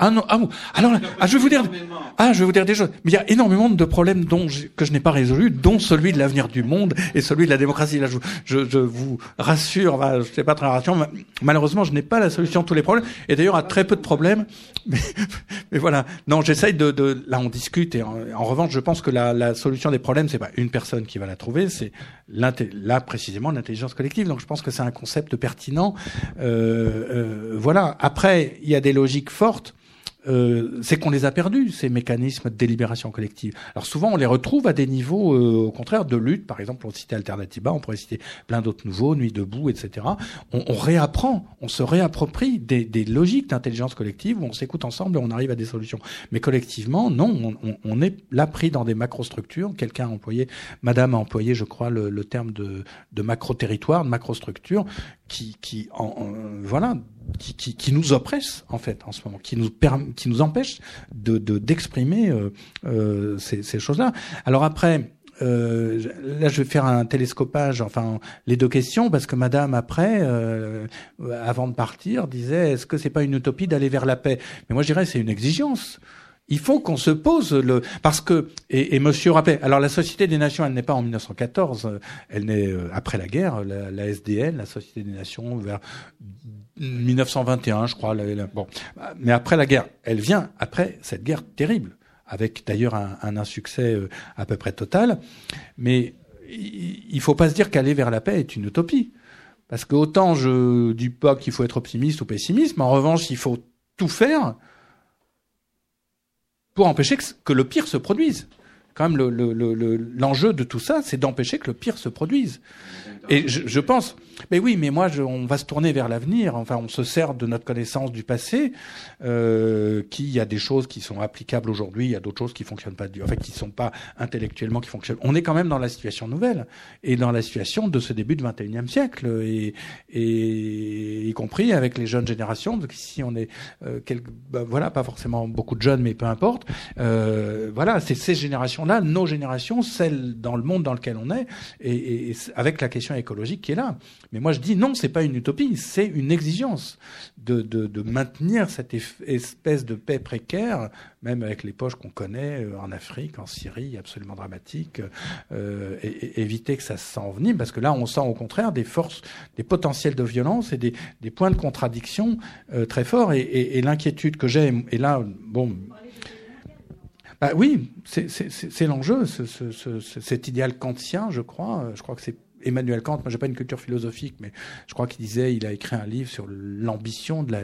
Ah non, ah, alors ah, je vais vous dire, ah je vais vous dire des choses. Mais il y a énormément de problèmes dont que je n'ai pas résolus, dont celui de l'avenir du monde et celui de la démocratie. Là, je, je, je vous rassure, je sais pas très rassurant. Malheureusement, je n'ai pas la solution à tous les problèmes. Et d'ailleurs, à très peu de problèmes. Mais, mais voilà. Non, j'essaye de, de, Là, on discute. Et en, en revanche, je pense que la, la solution des problèmes, c'est pas une personne qui va la trouver, c'est là précisément l'intelligence collective. Donc, je pense que c'est un concept pertinent. Euh, euh, voilà. Après, il y a des logiques fortes euh, c'est qu'on les a perdus, ces mécanismes de délibération collective. Alors souvent, on les retrouve à des niveaux, euh, au contraire, de lutte. Par exemple, on citait Alternativa, on pourrait citer plein d'autres nouveaux, Nuit debout, etc. On, on réapprend, on se réapproprie des, des logiques d'intelligence collective où on s'écoute ensemble et on arrive à des solutions. Mais collectivement, non, on, on est là pris dans des macrostructures. Quelqu'un a employé, Madame a employé, je crois, le, le terme de, macro-territoire, de macrostructure, qui, qui en, voilà, qui, qui, qui, nous oppresse en fait en ce moment, qui nous permet, qui nous empêche de d'exprimer euh, euh, ces, ces choses-là. Alors après. Euh, là, je vais faire un télescopage, enfin les deux questions, parce que Madame après, euh, avant de partir, disait est-ce que c'est pas une utopie d'aller vers la paix? Mais moi, je dirais c'est une exigence. Il faut qu'on se pose le parce que et, et Monsieur rappelait. Alors la Société des Nations, elle n'est pas en 1914, elle naît après la guerre. La, la SDN, la Société des Nations, vers 1921, je crois. Bon, mais après la guerre, elle vient après cette guerre terrible, avec d'ailleurs un, un, insuccès euh, à peu près total. Mais il ne faut pas se dire qu'aller vers la paix est une utopie, parce que autant je dis pas qu'il faut être optimiste ou pessimiste, mais en revanche, il faut tout faire pour empêcher que, que le pire se produise quand même l'enjeu le, le, le, de tout ça, c'est d'empêcher que le pire se produise. Et je, pense, mais oui, mais moi, on va se tourner vers l'avenir. Enfin, on se sert de notre connaissance du passé, euh, qui a des choses qui sont applicables aujourd'hui, il y a d'autres choses qui fonctionnent pas, en fait, qui sont pas intellectuellement qui fonctionnent. On est quand même dans la situation nouvelle et dans la situation de ce début du 21e siècle, et, y compris avec les jeunes générations. Donc ici, on est, euh, ben, voilà, pas forcément beaucoup de jeunes, mais peu importe. Euh, voilà, c'est ces générations-là, nos générations, celles dans le monde dans lequel on est, et, avec la question écologique qui est là. Mais moi je dis non, c'est pas une utopie, c'est une exigence de, de, maintenir cette espèce de paix précaire, même avec les poches qu'on connaît euh, en Afrique, en Syrie, absolument dramatique, euh, et, éviter que ça s'envenime, parce que là on sent au contraire des forces, des potentiels de violence et des, des points de contradiction euh, très forts. Et, et l'inquiétude que j'ai, et là, bon. Bah oui, c'est l'enjeu, ce, ce, ce, cet idéal kantien, je crois. Je crois que c'est Emmanuel Kant, moi j'ai pas une culture philosophique, mais je crois qu'il disait, il a écrit un livre sur l'ambition de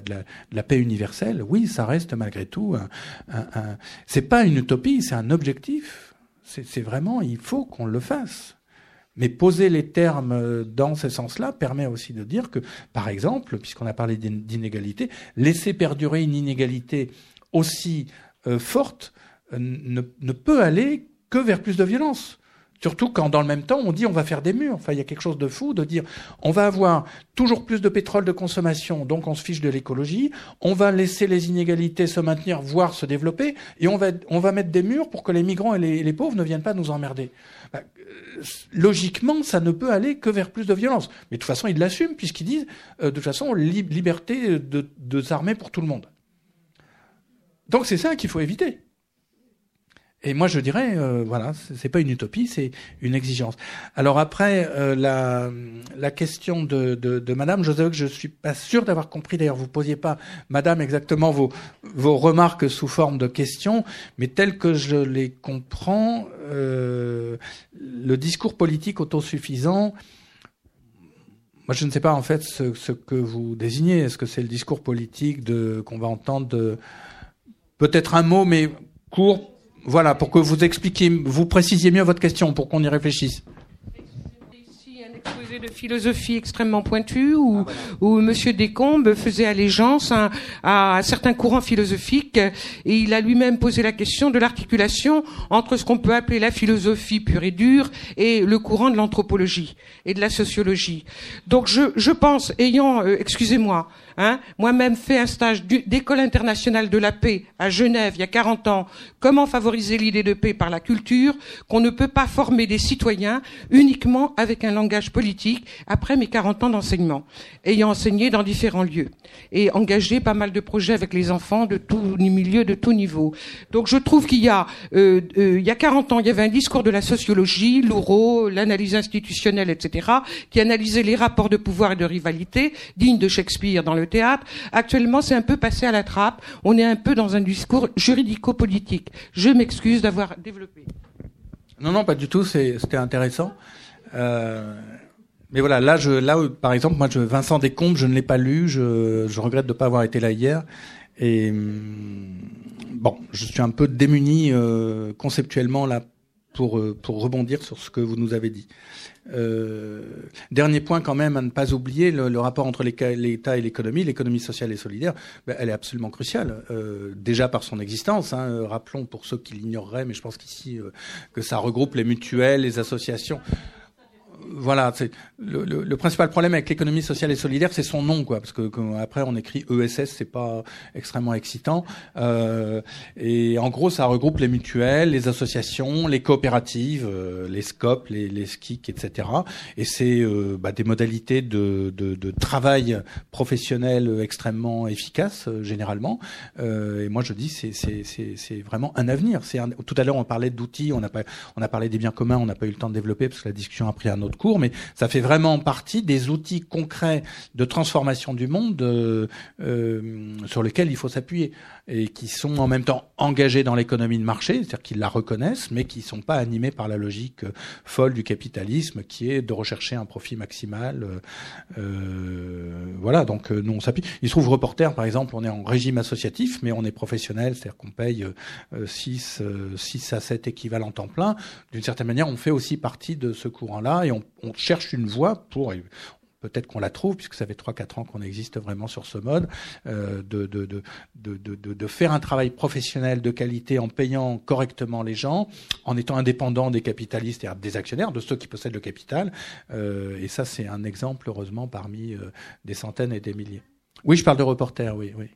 la, paix universelle. Oui, ça reste malgré tout un, un, c'est pas une utopie, c'est un objectif. C'est vraiment, il faut qu'on le fasse. Mais poser les termes dans ce sens-là permet aussi de dire que, par exemple, puisqu'on a parlé d'inégalité, laisser perdurer une inégalité aussi euh, forte euh, ne, ne peut aller que vers plus de violence. Surtout quand dans le même temps on dit on va faire des murs. Enfin, il y a quelque chose de fou de dire on va avoir toujours plus de pétrole de consommation, donc on se fiche de l'écologie. On va laisser les inégalités se maintenir, voire se développer, et on va on va mettre des murs pour que les migrants et les, pauvres ne viennent pas nous emmerder. Bah, logiquement, ça ne peut aller que vers plus de violence. Mais de toute façon, ils l'assument puisqu'ils disent euh, de toute façon li liberté de, de s'armer pour tout le monde. Donc c'est ça qu'il faut éviter. Et moi, je dirais, euh, voilà, c'est pas une utopie, c'est une exigence. Alors après, euh, la, la question de, de, de Madame, je que je suis pas sûr d'avoir compris. D'ailleurs, vous posiez pas, Madame, exactement vos vos remarques sous forme de questions, mais tel que je les comprends, euh, le discours politique autosuffisant. Moi, je ne sais pas en fait ce, ce que vous désignez. Est-ce que c'est le discours politique de qu'on va entendre de peut-être un mot, mais court voilà, pour que vous expliquiez, vous précisiez mieux votre question, pour qu'on y réfléchisse. Ici un exposé de philosophie extrêmement pointue où, ah, où Monsieur Descombes faisait allégeance à, à, certains courants philosophiques et il a lui-même posé la question de l'articulation entre ce qu'on peut appeler la philosophie pure et dure et le courant de l'anthropologie et de la sociologie. Donc je, je pense, ayant, euh, excusez-moi, Hein? Moi-même fait un stage d'école internationale de la paix à Genève il y a 40 ans. Comment favoriser l'idée de paix par la culture Qu'on ne peut pas former des citoyens uniquement avec un langage politique après mes 40 ans d'enseignement, ayant enseigné dans différents lieux et engagé pas mal de projets avec les enfants de tous milieux, de tous niveaux. Donc je trouve qu'il y a, euh, euh, il y a 40 ans, il y avait un discours de la sociologie, l'euro, l'analyse institutionnelle, etc., qui analysait les rapports de pouvoir et de rivalité dignes de Shakespeare dans le théâtre. Actuellement, c'est un peu passé à la trappe. On est un peu dans un discours juridico-politique. Je m'excuse d'avoir développé. Non, non, pas du tout. C'était intéressant. Euh, mais voilà, là, je, là, par exemple, moi, je, Vincent Descombes, je ne l'ai pas lu. Je, je regrette de ne pas avoir été là hier. Et hum, bon, je suis un peu démuni euh, conceptuellement là pour euh, pour rebondir sur ce que vous nous avez dit. Euh, dernier point quand même à ne pas oublier, le, rapport entre l'État et l'économie, l'économie sociale et solidaire, ben, elle est absolument cruciale. Euh, déjà par son existence, hein, rappelons pour ceux qui l'ignoreraient, mais je pense qu'ici que ça regroupe les mutuelles, les associations voilà, c'est le, le, le, principal problème avec l'économie sociale et solidaire, c'est son nom, quoi, parce que, après on écrit ESS, c'est pas extrêmement excitant. Euh, et en gros, ça regroupe les mutuelles, les associations, les coopératives, euh, les SCOP, les, les SKIC, etc. Et c'est euh, bah, des modalités de, de, de, travail professionnel extrêmement efficaces euh, généralement. et moi, je dis, c'est vraiment un avenir. C'est tout à l'heure, on parlait d'outils, on a pas, on a parlé des biens communs, on n'a pas eu le temps de développer parce que la discussion a pris un autre cours, mais ça fait vraiment partie des outils concrets de transformation du monde euh, euh, sur lesquels il faut s'appuyer et qui sont en même temps engagés dans l'économie de marché, c'est-à-dire qu'ils la reconnaissent, mais qui ne sont pas animés par la logique folle du capitalisme qui est de rechercher un profit maximal. Euh, voilà, donc nous on s'appuie. Il se trouve reporter, par exemple, on est en régime associatif, mais on est professionnel, c'est-à-dire qu'on paye 6, 6 à 7 équivalents temps plein. D'une certaine manière, on fait aussi partie de ce courant-là et on on, cherche une voie pour peut-être qu'on la trouve, puisque ça fait 3-4 ans qu'on existe vraiment sur ce mode, euh, de, de, de, de, faire un travail professionnel de qualité en payant correctement les gens, en étant indépendant des capitalistes et des actionnaires, de ceux qui possèdent le capital. Euh, et ça, c'est un exemple, heureusement, parmi euh, des centaines et des milliers. Oui, je parle de reporter, oui, oui.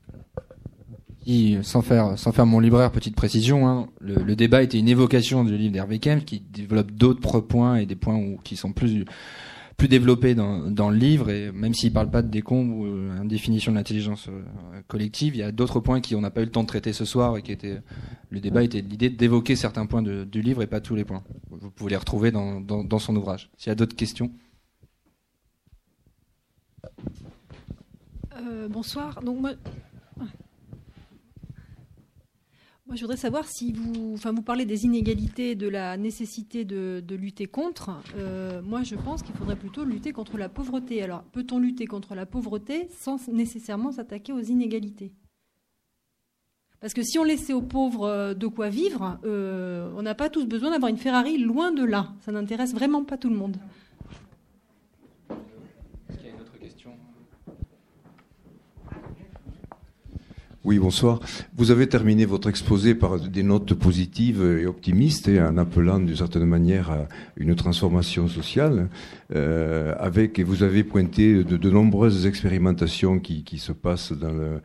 Sans faire mon libraire, petite précision, hein, le, débat était une évocation du livre d'Hervé Kempf qui développe d'autres points et des points qui sont plus développés dans, le livre et même s'il parle pas de décombres ou euh, définition de l'intelligence euh, collective, il y a d'autres points qui on n'a pas eu le temps de traiter ce soir et qui étaient le débat était l'idée d'évoquer certains points du livre et pas tous les points. Vous pouvez les retrouver dans, son ouvrage. S'il y a d'autres questions. Euh, bonsoir. Moi, je voudrais savoir si vous, enfin, vous parlez des inégalités, de la nécessité de, lutter contre. Euh, moi, je pense qu'il faudrait plutôt lutter contre la pauvreté. Alors, peut-on lutter contre la pauvreté sans nécessairement s'attaquer aux inégalités? Parce que si on laissait aux pauvres euh, de quoi vivre, euh, on n'a pas tous besoin d'avoir une Ferrari loin de là. Ça n'intéresse vraiment pas tout le monde. Oui, bonsoir. Vous avez terminé votre exposé par des notes positives et optimistes, et en appelant d'une certaine manière à une transformation sociale. Euh, avec et vous avez pointé de, nombreuses expérimentations qui, se passent dans le,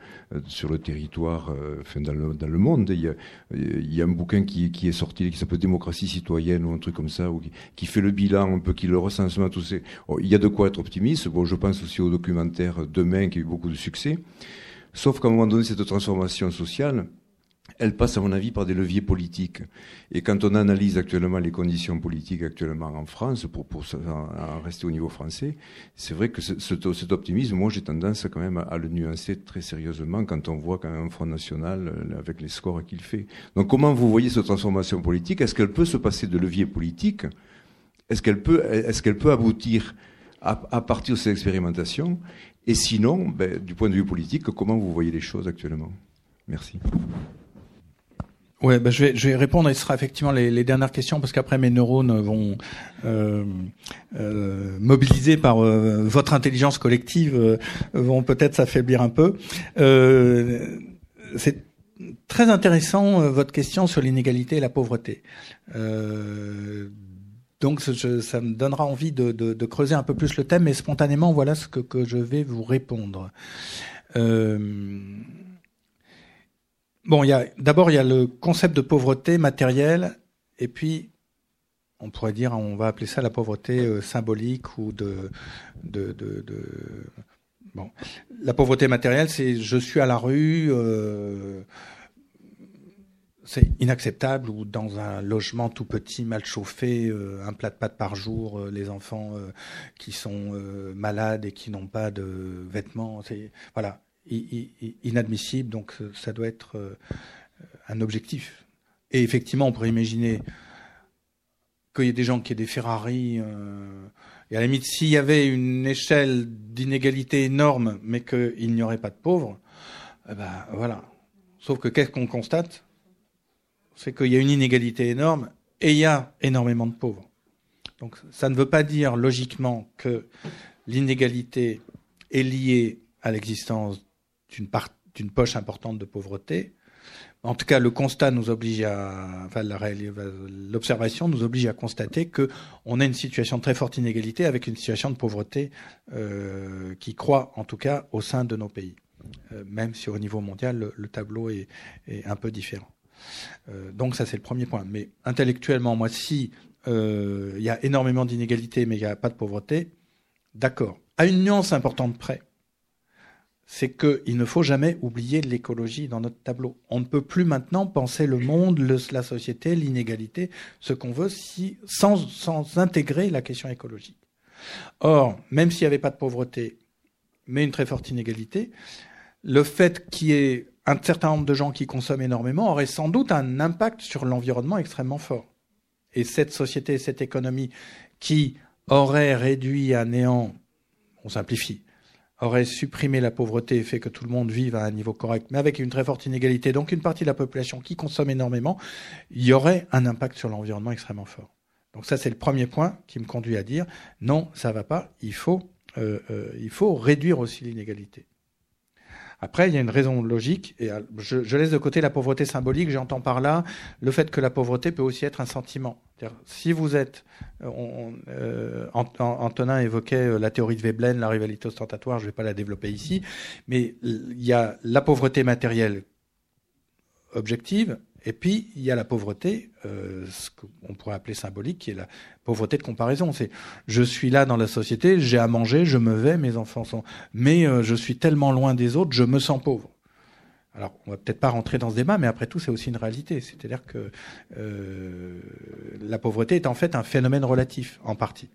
sur le territoire, euh, enfin dans, le, dans le monde. Il y, a, il y a un bouquin qui, qui est sorti qui s'appelle Démocratie citoyenne ou un truc comme ça, ou qui, fait le bilan un peu, qui le recensement tous ces. Oh, il y a de quoi être optimiste. Bon, je pense aussi au documentaire Demain qui a eu beaucoup de succès. Sauf qu'à un moment donné, cette transformation sociale, elle passe, à mon avis, par des leviers politiques. Et quand on analyse actuellement les conditions politiques actuellement en France, pour, pour en rester au niveau français, c'est vrai que ce, cet optimisme, moi, j'ai tendance quand même à, le nuancer très sérieusement quand on voit quand même un Front National euh, avec les scores qu'il fait. Donc, comment vous voyez cette transformation politique? Est-ce qu'elle peut se passer de leviers politiques? Est-ce qu'elle peut, est-ce qu'elle peut aboutir à, à partir de ces expérimentations? Et sinon, ben, du point de vue politique, comment vous voyez les choses actuellement? Merci. Ouais, bah, je, vais, répondre et ce sera effectivement les, dernières questions parce qu'après mes neurones vont euh, euh, mobilisés par euh, votre intelligence collective euh, vont peut-être s'affaiblir un peu. C'est très intéressant votre question sur l'inégalité et la pauvreté. Donc ça me donnera envie de, creuser un peu plus le thème, mais spontanément voilà ce que, je vais vous répondre. Euh, Bon, d'abord il y a le concept de pauvreté matérielle et puis on pourrait dire on va appeler ça la pauvreté euh, symbolique ou de, bon la pauvreté matérielle c'est je suis à la rue euh, c'est inacceptable ou dans un logement tout petit mal chauffé euh, un plat de pâtes par jour euh, les enfants euh, qui sont malades et qui n'ont pas de vêtements c'est voilà inadmissible, donc ça doit être un objectif. Et effectivement, on pourrait imaginer qu'il y ait des gens qui aient des Ferrari. Et à la limite, s'il y avait une échelle d'inégalité énorme, mais qu'il n'y aurait pas de pauvres, eh ben voilà. Sauf que qu'est-ce qu'on constate? C'est qu'il y a une inégalité énorme et il y a énormément de pauvres. Donc ça ne veut pas dire logiquement que l'inégalité est liée à l'existence d'une poche importante de pauvreté. En tout cas, le constat nous oblige à, l'observation nous oblige à constater que on a une situation de très forte inégalité avec une situation de pauvreté euh, qui croît, en tout cas, au sein de nos pays, euh, même si au niveau mondial le, tableau est, un peu différent. Euh, donc ça, c'est le premier point. Mais intellectuellement, moi, si euh, il y a énormément d'inégalités, mais il n'y a pas de pauvreté, d'accord. À une nuance importante près c'est qu'il ne faut jamais oublier l'écologie dans notre tableau. On ne peut plus maintenant penser le monde, la société, l'inégalité, ce qu'on veut, sans, sans intégrer la question écologique. Or, même s'il n'y avait pas de pauvreté, mais une très forte inégalité, le fait qu'il y ait un certain nombre de gens qui consomment énormément aurait sans doute un impact sur l'environnement extrêmement fort. Et cette société, cette économie qui aurait réduit à néant, on simplifie, aurait supprimé la pauvreté et fait que tout le monde vive à un niveau correct, mais avec une très forte inégalité, donc une partie de la population qui consomme énormément, il y aurait un impact sur l'environnement extrêmement fort. Donc ça, c'est le premier point qui me conduit à dire non, ça va pas. Il faut, euh, euh, il faut réduire aussi l'inégalité. Après, il y a une raison logique, et euh, je, laisse de côté la pauvreté symbolique, j'entends par là le fait que la pauvreté peut aussi être un sentiment. Si vous êtes, euh, euh, Antonin évoquait la théorie de Veblen, la rivalité ostentatoire, je ne vais pas la développer ici, mais il y a la pauvreté matérielle objective, et puis, il y a la pauvreté, euh, ce qu'on pourrait appeler symbolique, qui est la pauvreté de comparaison. C'est je suis là dans la société, j'ai à manger, je me vais, mes enfants sont. Mais euh, je suis tellement loin des autres, je me sens pauvre. Alors, on va peut-être pas rentrer dans ce débat, mais après tout, c'est aussi une réalité. C'est-à-dire que euh, la pauvreté est en fait un phénomène relatif, en partie,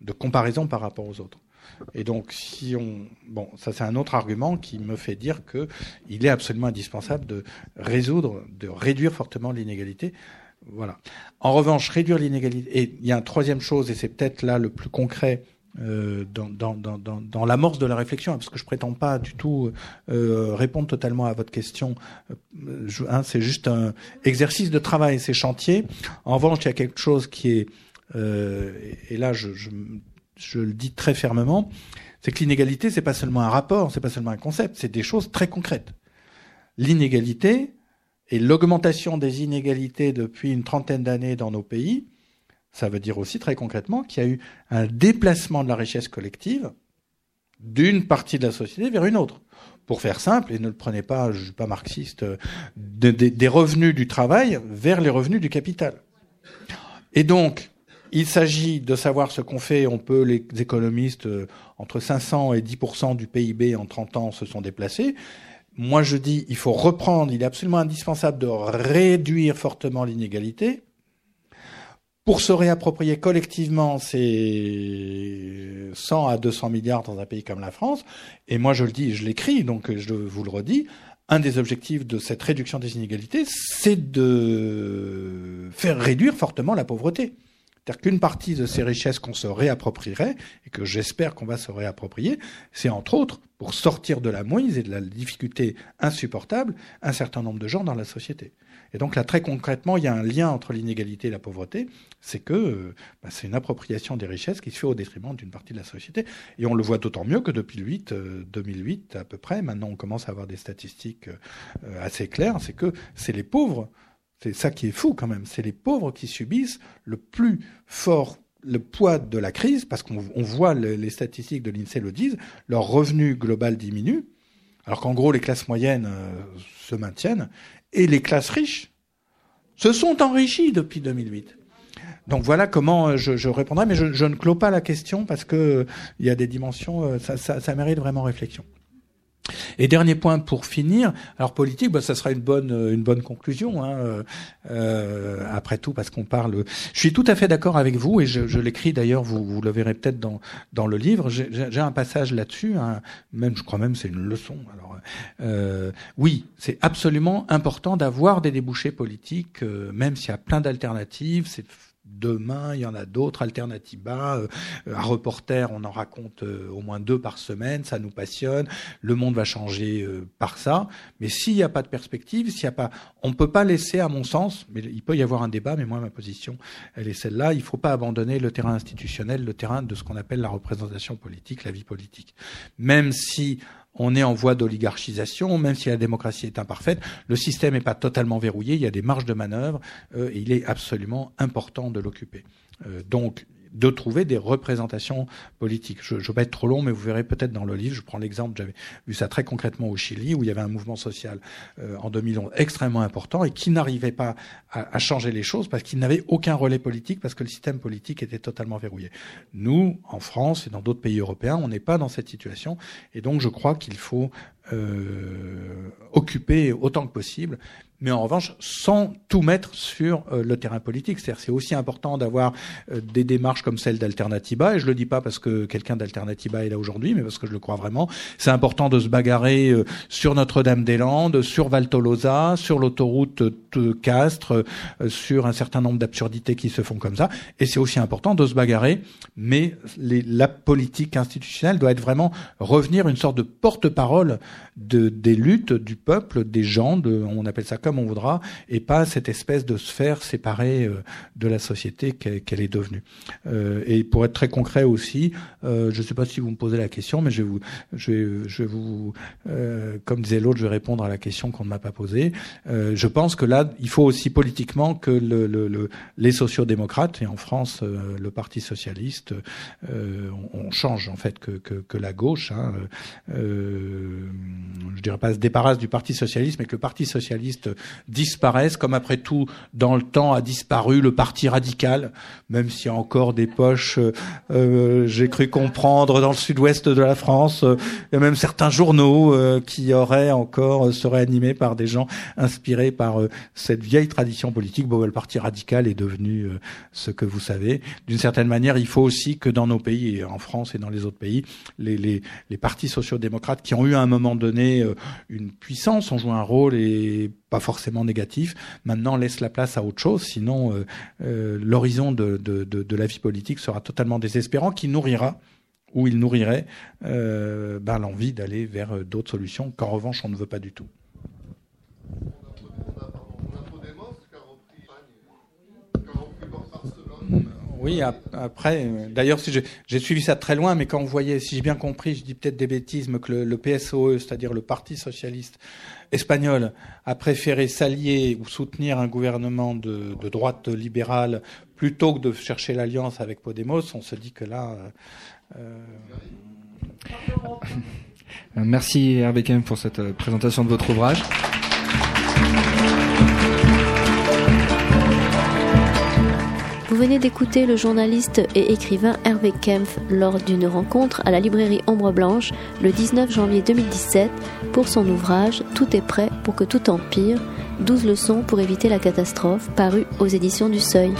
de comparaison par rapport aux autres. Et donc, si on, bon, ça c'est un autre argument qui me fait dire que il est absolument indispensable de résoudre, de réduire fortement l'inégalité. Voilà. En revanche, réduire l'inégalité. Et il y a une troisième chose, et c'est peut-être là le plus concret euh, dans, dans, dans, dans l'amorce de la réflexion, parce que je prétends pas du tout euh, répondre totalement à votre question. Euh, hein, c'est juste un exercice de travail, c'est chantier. En revanche, il y a quelque chose qui est euh, et là, je, je, je le dis très fermement, c'est que l'inégalité, c'est pas seulement un rapport, c'est pas seulement un concept, c'est des choses très concrètes. L'inégalité et l'augmentation des inégalités depuis une trentaine d'années dans nos pays, ça veut dire aussi très concrètement qu'il y a eu un déplacement de la richesse collective d'une partie de la société vers une autre. Pour faire simple, et ne le prenez pas, je suis pas marxiste, des revenus du travail vers les revenus du capital. Et donc, il s'agit de savoir ce qu'on fait. On peut, les économistes, euh, entre 500 et 10% du PIB en 30 ans se sont déplacés. Moi, je dis, il faut reprendre, il est absolument indispensable de réduire fortement l'inégalité pour se réapproprier collectivement ces 100 à 200 milliards dans un pays comme la France. Et moi, je le dis, je l'écris, donc je vous le redis. Un des objectifs de cette réduction des inégalités, c'est de faire réduire fortement la pauvreté. C'est-à-dire qu'une partie de ces richesses qu'on se réapproprierait, et que j'espère qu'on va se réapproprier, c'est entre autres pour sortir de la mouise et de la difficulté insupportable un certain nombre de gens dans la société. Et donc là, très concrètement, il y a un lien entre l'inégalité et la pauvreté, c'est que euh, bah, c'est une appropriation des richesses qui se fait au détriment d'une partie de la société. Et on le voit d'autant mieux que depuis 2008, 2008 à peu près, maintenant on commence à avoir des statistiques euh, assez claires, c'est que c'est les pauvres, c'est ça qui est fou quand même, c'est les pauvres qui subissent le plus fort le poids de la crise, parce qu'on voit les statistiques de l'INSEE le disent, leur revenu global diminue, alors qu'en gros les classes moyennes euh, se maintiennent, et les classes riches se sont enrichies depuis 2008. Donc voilà comment euh, je, répondrai, mais je, ne clôt pas la question parce que euh, il y a des dimensions, euh, ça mérite vraiment réflexion. Et dernier point pour finir, alors politique, bah, ça sera une bonne une bonne conclusion. Hein, euh, après tout, parce qu'on parle. Je suis tout à fait d'accord avec vous et je, je l'écris d'ailleurs. Vous, vous le verrez peut-être dans dans le livre. J'ai un passage là-dessus. Hein, même, je crois même, c'est une leçon. Alors, euh, oui, c'est absolument important d'avoir des débouchés politiques, euh, même s'il y a plein d'alternatives. C'est Demain, il y en a d'autres, Alternativa, euh, un reporter, on en raconte euh, au moins deux par semaine, ça nous passionne. Le monde va changer euh, par ça. Mais s'il n'y a pas de perspective, s'il y a pas, on ne peut pas laisser, à mon sens, mais il peut y avoir un débat, mais moi ma position, elle est celle-là. Il ne faut pas abandonner le terrain institutionnel, le terrain de ce qu'on appelle la représentation politique, la vie politique. Même si on est en voie d'oligarchisation, même si la démocratie est imparfaite, le système n'est pas totalement verrouillé, il y a des marges de manœuvre, euh, et il est absolument important de l'occuper. Euh, donc, de trouver des représentations politiques. Je ne vais pas être trop long, mais vous verrez peut-être dans le livre, je prends l'exemple, j'avais vu ça très concrètement au Chili, où il y avait un mouvement social euh, en 2011 extrêmement important et qui n'arrivait pas à, à, changer les choses parce qu'il n'avait aucun relais politique, parce que le système politique était totalement verrouillé. Nous, en France et dans d'autres pays européens, on n'est pas dans cette situation, et donc je crois qu'il faut euh, occuper autant que possible mais en revanche sans tout mettre sur euh, le terrain politique. C'est-à-dire c'est aussi important d'avoir euh, des démarches comme celle d'Alternativa, et je le dis pas parce que quelqu'un d'Alternativa est là aujourd'hui, mais parce que je le crois vraiment. C'est important de se bagarrer euh, sur Notre-Dame-des-Landes, sur Val Tolosa, sur l'autoroute de Castres, sur un certain nombre d'absurdités qui se font comme ça. Et c'est aussi important de se bagarrer, mais la politique institutionnelle doit être vraiment revenir une sorte de porte-parole de, des luttes du peuple, des gens, on appelle ça comme on voudra, et pas cette espèce de sphère séparée euh, de la société qu'elle est devenue. Euh, et pour être très concret aussi, euh, je ne sais pas si vous me posez la question, mais je vais vous, je vais, je vais vous, comme disait l'autre, je vais répondre à la question qu'on ne m'a pas posée. je pense que là, il faut aussi politiquement que le, le, le, les sociodémocrates et en France le Parti socialiste, on, change en fait que, que, que la gauche. Hein, je dirais pas se débarrasse du Parti socialiste, mais que le Parti socialiste disparaisse, comme après tout, dans le temps a disparu le Parti radical, même s'il y a encore des poches, euh, euh j'ai cru comprendre, dans le sud-ouest de la France, même certains journaux euh, qui auraient encore, seraient animés par des gens inspirés par cette vieille tradition politique. Bon, le Parti radical est devenu ce que vous savez. D'une certaine manière, il faut aussi que dans nos pays, en France et dans les autres pays, les, les, les partis sociaux-démocrates qui ont eu à un moment donné une puissance, on joue un rôle et pas forcément négatif. Maintenant, laisse la place à autre chose, sinon euh, euh, l'horizon de, de, la vie politique sera totalement désespérant, qui nourrira ou il nourrirait ben, l'envie d'aller vers d'autres solutions qu'en revanche on ne veut pas du tout. Oui, après, euh, d'ailleurs, j'ai suivi ça très loin, mais quand vous voyez, si j'ai bien compris, je dis peut-être des bêtises, que le, PSOE, c'est-à-dire le Parti socialiste espagnol, a préféré s'allier ou soutenir un gouvernement de, droite libérale plutôt que de chercher l'alliance avec Podemos, on se dit que là. Euh, Merci Hervé pour cette euh, présentation de votre ouvrage. Venez d'écouter le journaliste et écrivain Hervé Kempf lors d'une rencontre à la librairie Ombre Blanche le 19 janvier 2017 pour son ouvrage Tout est prêt pour que tout empire, 12 leçons pour éviter la catastrophe, paru aux éditions du Seuil.